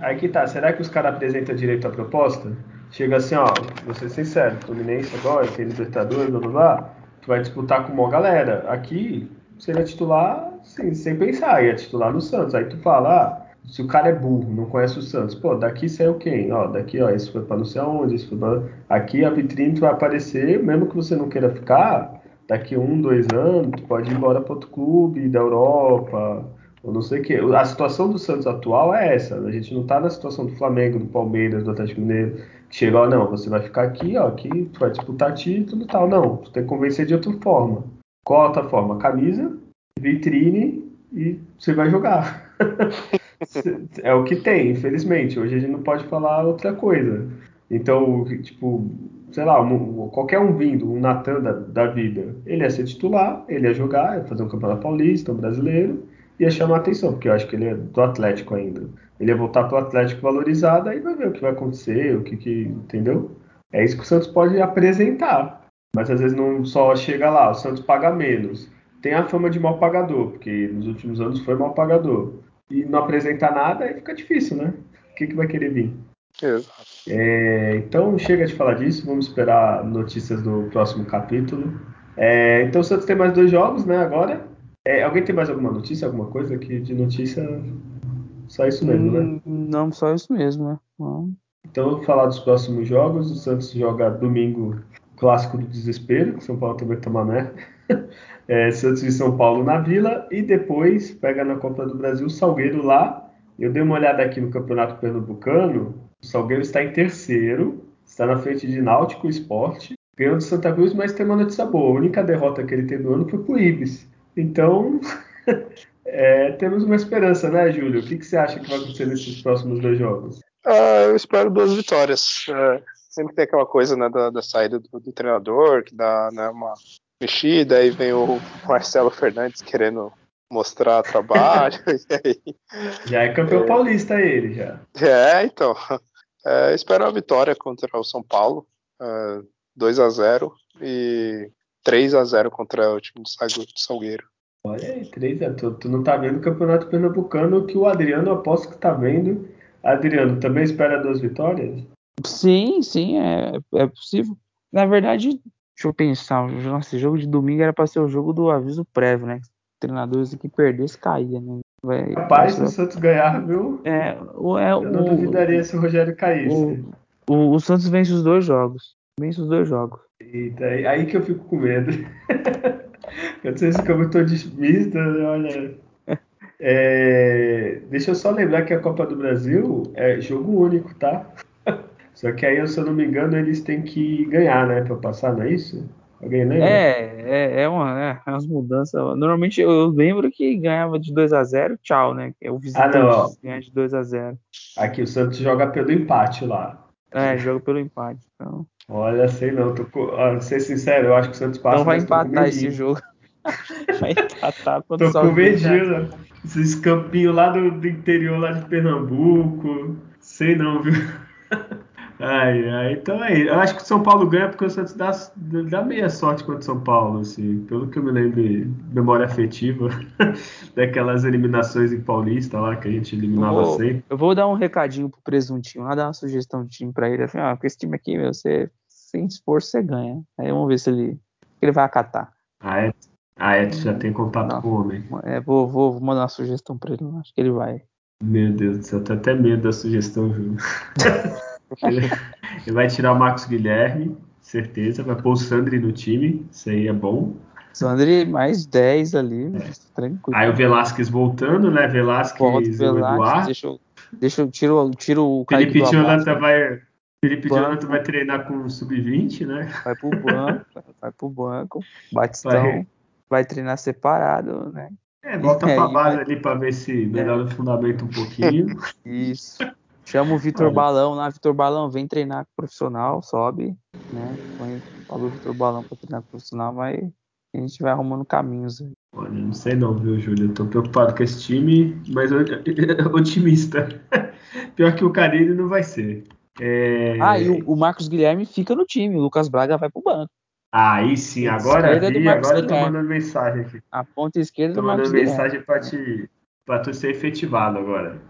Aí que tá, será que os caras apresentam direito à proposta? Chega assim, ó, vou ser sincero, Fluminense agora, tem Libertadores, blá blá blá, tu vai disputar com uma galera. Aqui, seria titular sim, sem pensar, ia titular no Santos. Aí tu fala, ah, se o cara é burro, não conhece o Santos, pô, daqui saiu quem? Ó, daqui, ó, esse foi pra não sei aonde, esse foi pra... Aqui a vitrine vai aparecer, mesmo que você não queira ficar, daqui um, dois anos, tu pode ir embora para outro clube da Europa, ou não sei o quê. A situação do Santos atual é essa. A gente não está na situação do Flamengo, do Palmeiras, do Atlético Mineiro, que chega, ó, não, você vai ficar aqui, ó, aqui, tu vai disputar título e tal. Não, tu tem que convencer de outra forma. Qual forma? Camisa, vitrine e você vai jogar. (laughs) é o que tem, infelizmente. Hoje a gente não pode falar outra coisa. Então, tipo, sei lá, um, qualquer um vindo, um Natan da, da, vida, ele ia ser titular, ele ia jogar, ia fazer um campeonato paulista, um brasileiro, ia chamar atenção, porque eu acho que ele é do Atlético ainda. Ele ia voltar pro Atlético valorizado, aí vai ver o que vai acontecer, o que, que entendeu? É isso que o Santos pode apresentar. Mas às vezes não só chega lá, o Santos paga menos. Tem a fama de mal pagador, porque nos últimos anos foi mal pagador. E não apresenta nada, aí fica difícil, né? O que, que vai querer vir? É, então chega de falar disso, vamos esperar notícias do próximo capítulo. É, então o Santos tem mais dois jogos, né? Agora. É, alguém tem mais alguma notícia, alguma coisa aqui de notícia? Só isso mesmo, né? hum, né? Não, só isso mesmo, né? Não. Então vou falar dos próximos jogos. O Santos joga domingo clássico do desespero, que São Paulo também toma merda. (laughs) É, Santos e São Paulo na Vila e depois pega na Copa do Brasil o Salgueiro lá. Eu dei uma olhada aqui no Campeonato Pernambucano. O Salgueiro está em terceiro, está na frente de Náutico Esporte, ganhou de Santa Cruz, mas tem uma notícia boa. A única derrota que ele teve no ano foi pro Ibis. Então, (laughs) é, temos uma esperança, né, Júlio? O que, que, você acha que vai acontecer nesses próximos dois jogos? Uh, eu espero duas vitórias. Uh, sempre tem aquela coisa né, da, da saída do, do, treinador, que dá né, uma mexida, aí vem o Marcelo Fernandes querendo mostrar trabalho. (laughs) já é campeão é, paulista ele, já. É, então. É, espero a vitória contra o São Paulo. É, 2 a 0 e 3 a 0 contra o time do Salgueiro. Olha aí, 3 a tu, tu não tá vendo o Campeonato Pernambucano que o Adriano aposto que tá vendo. Adriano, também espera duas vitórias? Sim, sim, é, é possível. Na verdade, deixa eu pensar, nosso jogo de domingo era para ser o jogo do aviso prévio, né? Treinadores que perdesse caía, né? Vai, Rapaz, se o Santos ganhar, viu? É, o, é, eu não duvidaria se o Rogério caísse. O, o, o, Santos vence os dois jogos. Vence os dois jogos. Eita, aí que eu fico com medo. (laughs) eu não sei se eu tô otimista, olha. É, deixa eu só lembrar que a Copa do Brasil é jogo único, tá? Só que aí, se eu não me engano, eles têm que ganhar, né? Pra passar, não é isso? Alguém lembra? É, é, é, uma, é, é umas mudanças. Normalmente eu lembro que ganhava de 2 a 0 tchau, né? É o visitante ah, ganha de 2 a 0 Aqui o Santos joga pelo empate lá. É, joga pelo empate. Então... Olha, sei não. Tô, ó, ser sincero, eu acho que o Santos passa. Não (laughs) vai empatar esse jogo. vai empatar quando Tô com medinho, Esses campinhos lá do, do interior, lá de Pernambuco. Sei não, viu? (laughs) Ai, ai, então é Eu acho que o São Paulo ganha porque o Santos dá, dá meia sorte contra o São Paulo, assim, pelo que eu me lembro memória afetiva, (laughs) daquelas eliminações em Paulista lá que a gente eliminava vou, sempre. Eu vou dar um recadinho pro presuntinho, lá dar uma sugestão de time pra ele. Assim, ah, com esse time aqui, meu, você, sem esforço, você ganha. Aí vamos ver se ele, ele vai acatar. Ah, é? Ah, é, já tem contato Não. com o homem. É, vou, vou, vou mandar uma sugestão pra ele, acho que ele vai. Meu Deus do céu, tô até medo da sugestão, Júlio. (laughs) ele, (laughs) ele vai tirar o Marcos Guilherme, certeza, vai pôr o Sandri no time, isso aí é bom. Sandri mais 10 ali, tranquilo. Aí o Velasquez voltando, né? Velasquez e o Velasquez, Eduardo. deixa eu, deixa eu tiro, tiro o Felipe Jonathan vai. Felipe Banco. Jonathan vai treinar com o Sub-20, né? vai pro banco, (laughs) vai pro banco, Batistão Vai. vai, treinar separado, né? É, volta (laughs) E pra base vai- ali pra ver se melhora o fundamento um pouquinho. Isso. Chama o Vitor Olha. Balão lá, Vitor Balão, vem treinar com o profissional, sobe, né? Põe, fala o Vitor Balão pra treinar com o profissional, mas a gente vai arrumando caminhos. aí. Olha, não sei não, viu, Júlio? Eu tô preocupado com esse time, mas eu- (laughs) otimista. (laughs) Pior que o Carilli não vai ser. É... Ah, e o, o Marcos Guilherme fica no time, o Lucas Braga vai pro banco. Aí sim, agora vi, agora eu tô mandando mensagem aqui. A ponta esquerda Tô do Marcos mandando Guilherme. mensagem pra, te, pra tu ser efetivado agora.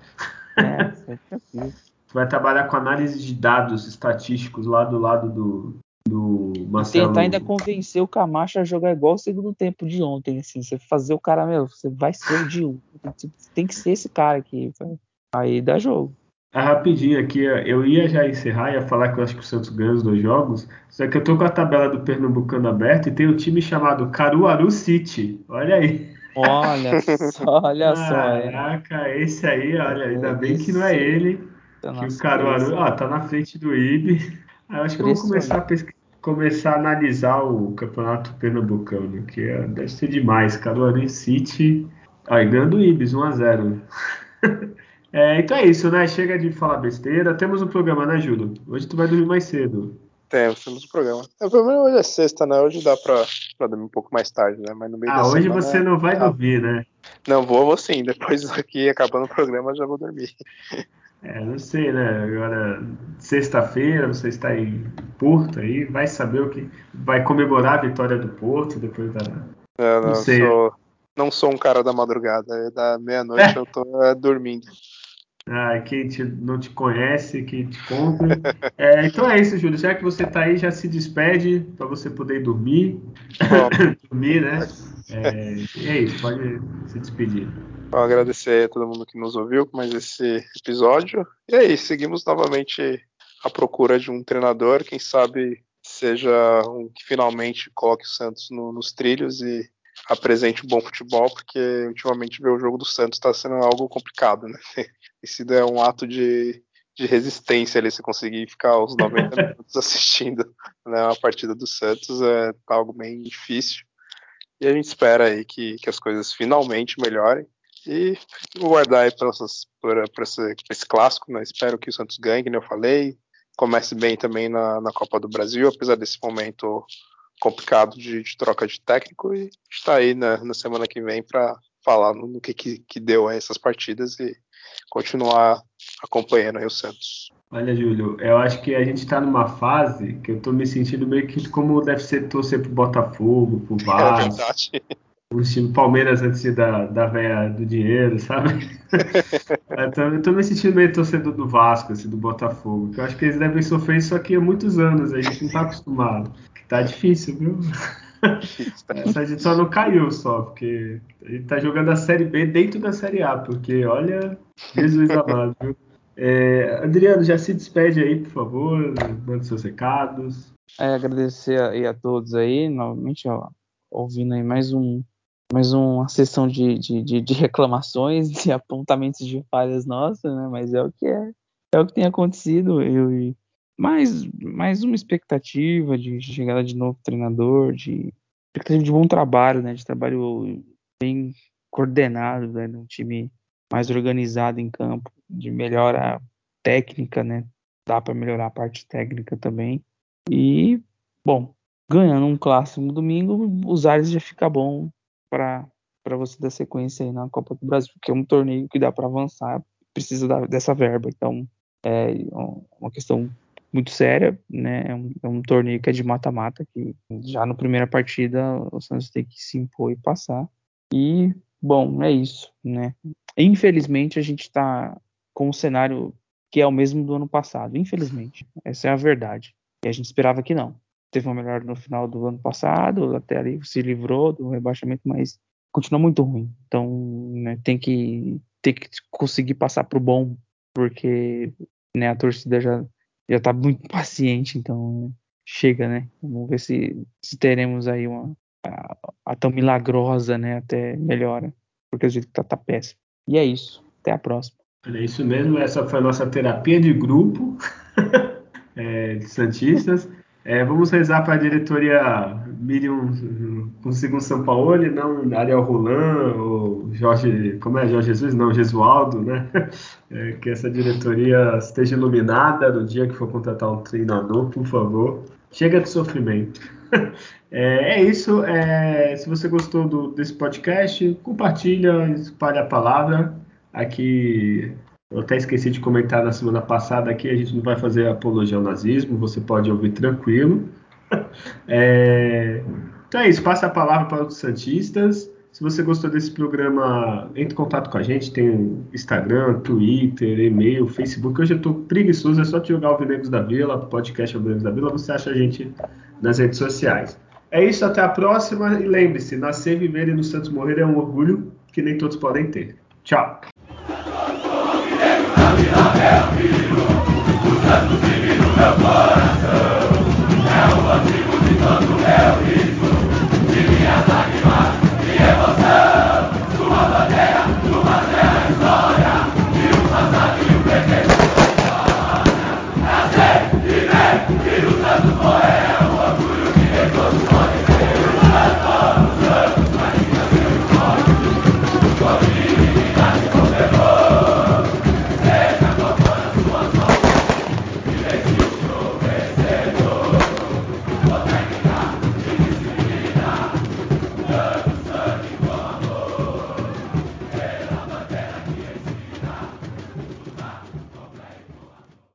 É, é vai trabalhar com análise de dados estatísticos lá do lado do, do Marcelo. tentar ainda convencer o Camacho a jogar igual o segundo tempo de ontem, assim. Você fazer o cara, meu, você vai ser o de um. Tem que ser esse cara aqui. vai. Aí dá jogo. Ah, rapidinho aqui, eu ia já encerrar, ia falar que eu acho que o Santos ganha os dois jogos, só que eu tô com a tabela do Pernambucano aberta e tem um time chamado Caruaru City. Olha aí. Olha só, olha só. é. Caraca, esse aí, olha, ainda bem que não é ele. Tá Que o Caruaru, ó, tá na frente do IB. Eu acho que Impressionante. começar a, pesqui- começar a analisar o campeonato pernambucano, que é- deve ser demais. Caruaru City, aí ganhando o Ibis 1x0. (laughs) É, então é isso, né? Chega de falar besteira. Temos um programa, né, Júlio? Hoje tu vai dormir mais cedo. Temos, temos o programa. É, o problema hoje é sexta, né? Hoje dá pra, pra dormir um pouco mais tarde, né? Mas no meio Ah, hoje semana, você não vai dormir, né? Não, vou, vou sim. Depois (laughs) daqui, acabando o programa, já vou dormir. É, não sei, né? Agora, sexta-feira, você está em Porto aí, vai saber o que. Vai comemorar a vitória do Porto depois da. Eu Não não, sei. sou, não sou um cara da madrugada. é Da meia-noite (laughs) eu tô é, dormindo. Ah, quem te- não te conhece, quem te compra. É, então é isso, Júlio. Já que você tá aí, já se despede para você poder dormir. (laughs) Dormir, né? (laughs) É, é isso, pode se despedir. Então, agradecer a todo mundo que nos ouviu com mais esse episódio. E aí, seguimos novamente à procura de um treinador, quem sabe seja um que finalmente coloque o Santos no- nos trilhos e apresente um bom futebol, porque ultimamente ver o jogo do Santos está sendo algo complicado, né? (laughs) Sido é, um ato de, de resistência ali, se conseguir ficar os 90 (laughs) minutos assistindo né, uma partida do Santos, é tá algo bem difícil. E a gente espera aí que, que as coisas finalmente melhorem. E vou guardar aí para esse, esse, esse clássico, né? Espero que o Santos ganhe, como eu falei. Comece bem também na, na Copa do Brasil, apesar desse momento complicado de, de troca de técnico. E está aí na, na semana que vem para falar no, no que, que, que deu a essas partidas e continuar acompanhando aí o Santos. Olha, Júlio, eu acho que a gente tá numa fase que eu tô me sentindo meio que como deve ser torcer pro Botafogo, pro (laughs) É Vasco, verdade. O time Palmeiras antes da, da véia do dinheiro, sabe? (laughs) eu, tô, eu tô me sentindo meio torcedor do Vasco, assim, do Botafogo, que eu acho que eles devem sofrer isso aqui há muitos anos, a gente não tá acostumado. Tá difícil, viu? Essa a gente só não caiu só, porque a gente tá jogando a Série B dentro da Série A, porque olha, Jesus amado, viu? É, Adriano, já se despede aí, por favor, manda seus recados. É, agradecer aí a todos aí, novamente, ó, ouvindo aí mais um mais uma sessão de, de, de, de reclamações, de (laughs) apontamentos de falhas nossas, né? Mas é o que é, é o que tem acontecido. Eu e mais mais uma expectativa de chegada de novo treinador, de expectativa de bom trabalho, né? De trabalho bem coordenado, né? Um time mais organizado em campo, de melhora técnica, né? Dá para melhorar a parte técnica também. E, bom, ganhando um clássico no domingo, os ares já fica bom para você dar sequência aí na Copa do Brasil, porque é um torneio que dá para avançar, precisa da, dessa verba. Então, é uma questão muito séria, né? É um, é um torneio que é de mata-mata, que já na primeira partida o Santos tem que se impor e passar. E, bom, é isso, né? Infelizmente a gente está com um cenário que é o mesmo do ano passado, infelizmente. Essa é a verdade. E a gente esperava que não. Teve uma melhora no final do ano passado, até ali se livrou do rebaixamento, mas continua muito ruim. Então, né, tem que tem que conseguir passar pro bom, porque né, a torcida já já tá muito (laughs) paciente, então chega, né? Vamos ver se, se teremos aí uma a, a, tão milagrosa, né, até melhora, porque jeito que tá, tá péssimo. E é isso. Até a próxima. É isso mesmo, essa foi a nossa terapia de grupo (laughs) é, de Santistas. É, vamos rezar para a diretoria Miriam consiga um São Paulo, não Ariel Roland ou Jorge, como é, Jorge Jesus? Não, Gesualdo, né? (laughs) É, que essa diretoria esteja iluminada no dia que for contratar um treinador, por favor. Chega de sofrimento. (laughs) É, é isso. É, se você gostou do, desse podcast, compartilha, espalhe a palavra. Aqui eu até esqueci de comentar na semana passada aqui, a gente não vai fazer apologia ao nazismo, você pode ouvir tranquilo. (laughs) É... Então é isso, passa a palavra para os Santistas. Se você gostou desse programa, entre em contato com a gente, tem Instagram, Twitter, e-mail, Facebook. Hoje eu estou preguiçoso, é só te jogar o Vinegros da Vila, podcast Vinegros da Vila, você acha a gente nas redes sociais. É isso, até a próxima e lembre-se, nascer, viver e no Santos morrer é um orgulho que nem todos podem ter. Tchau! céu e o mundo, tanto divino da paz.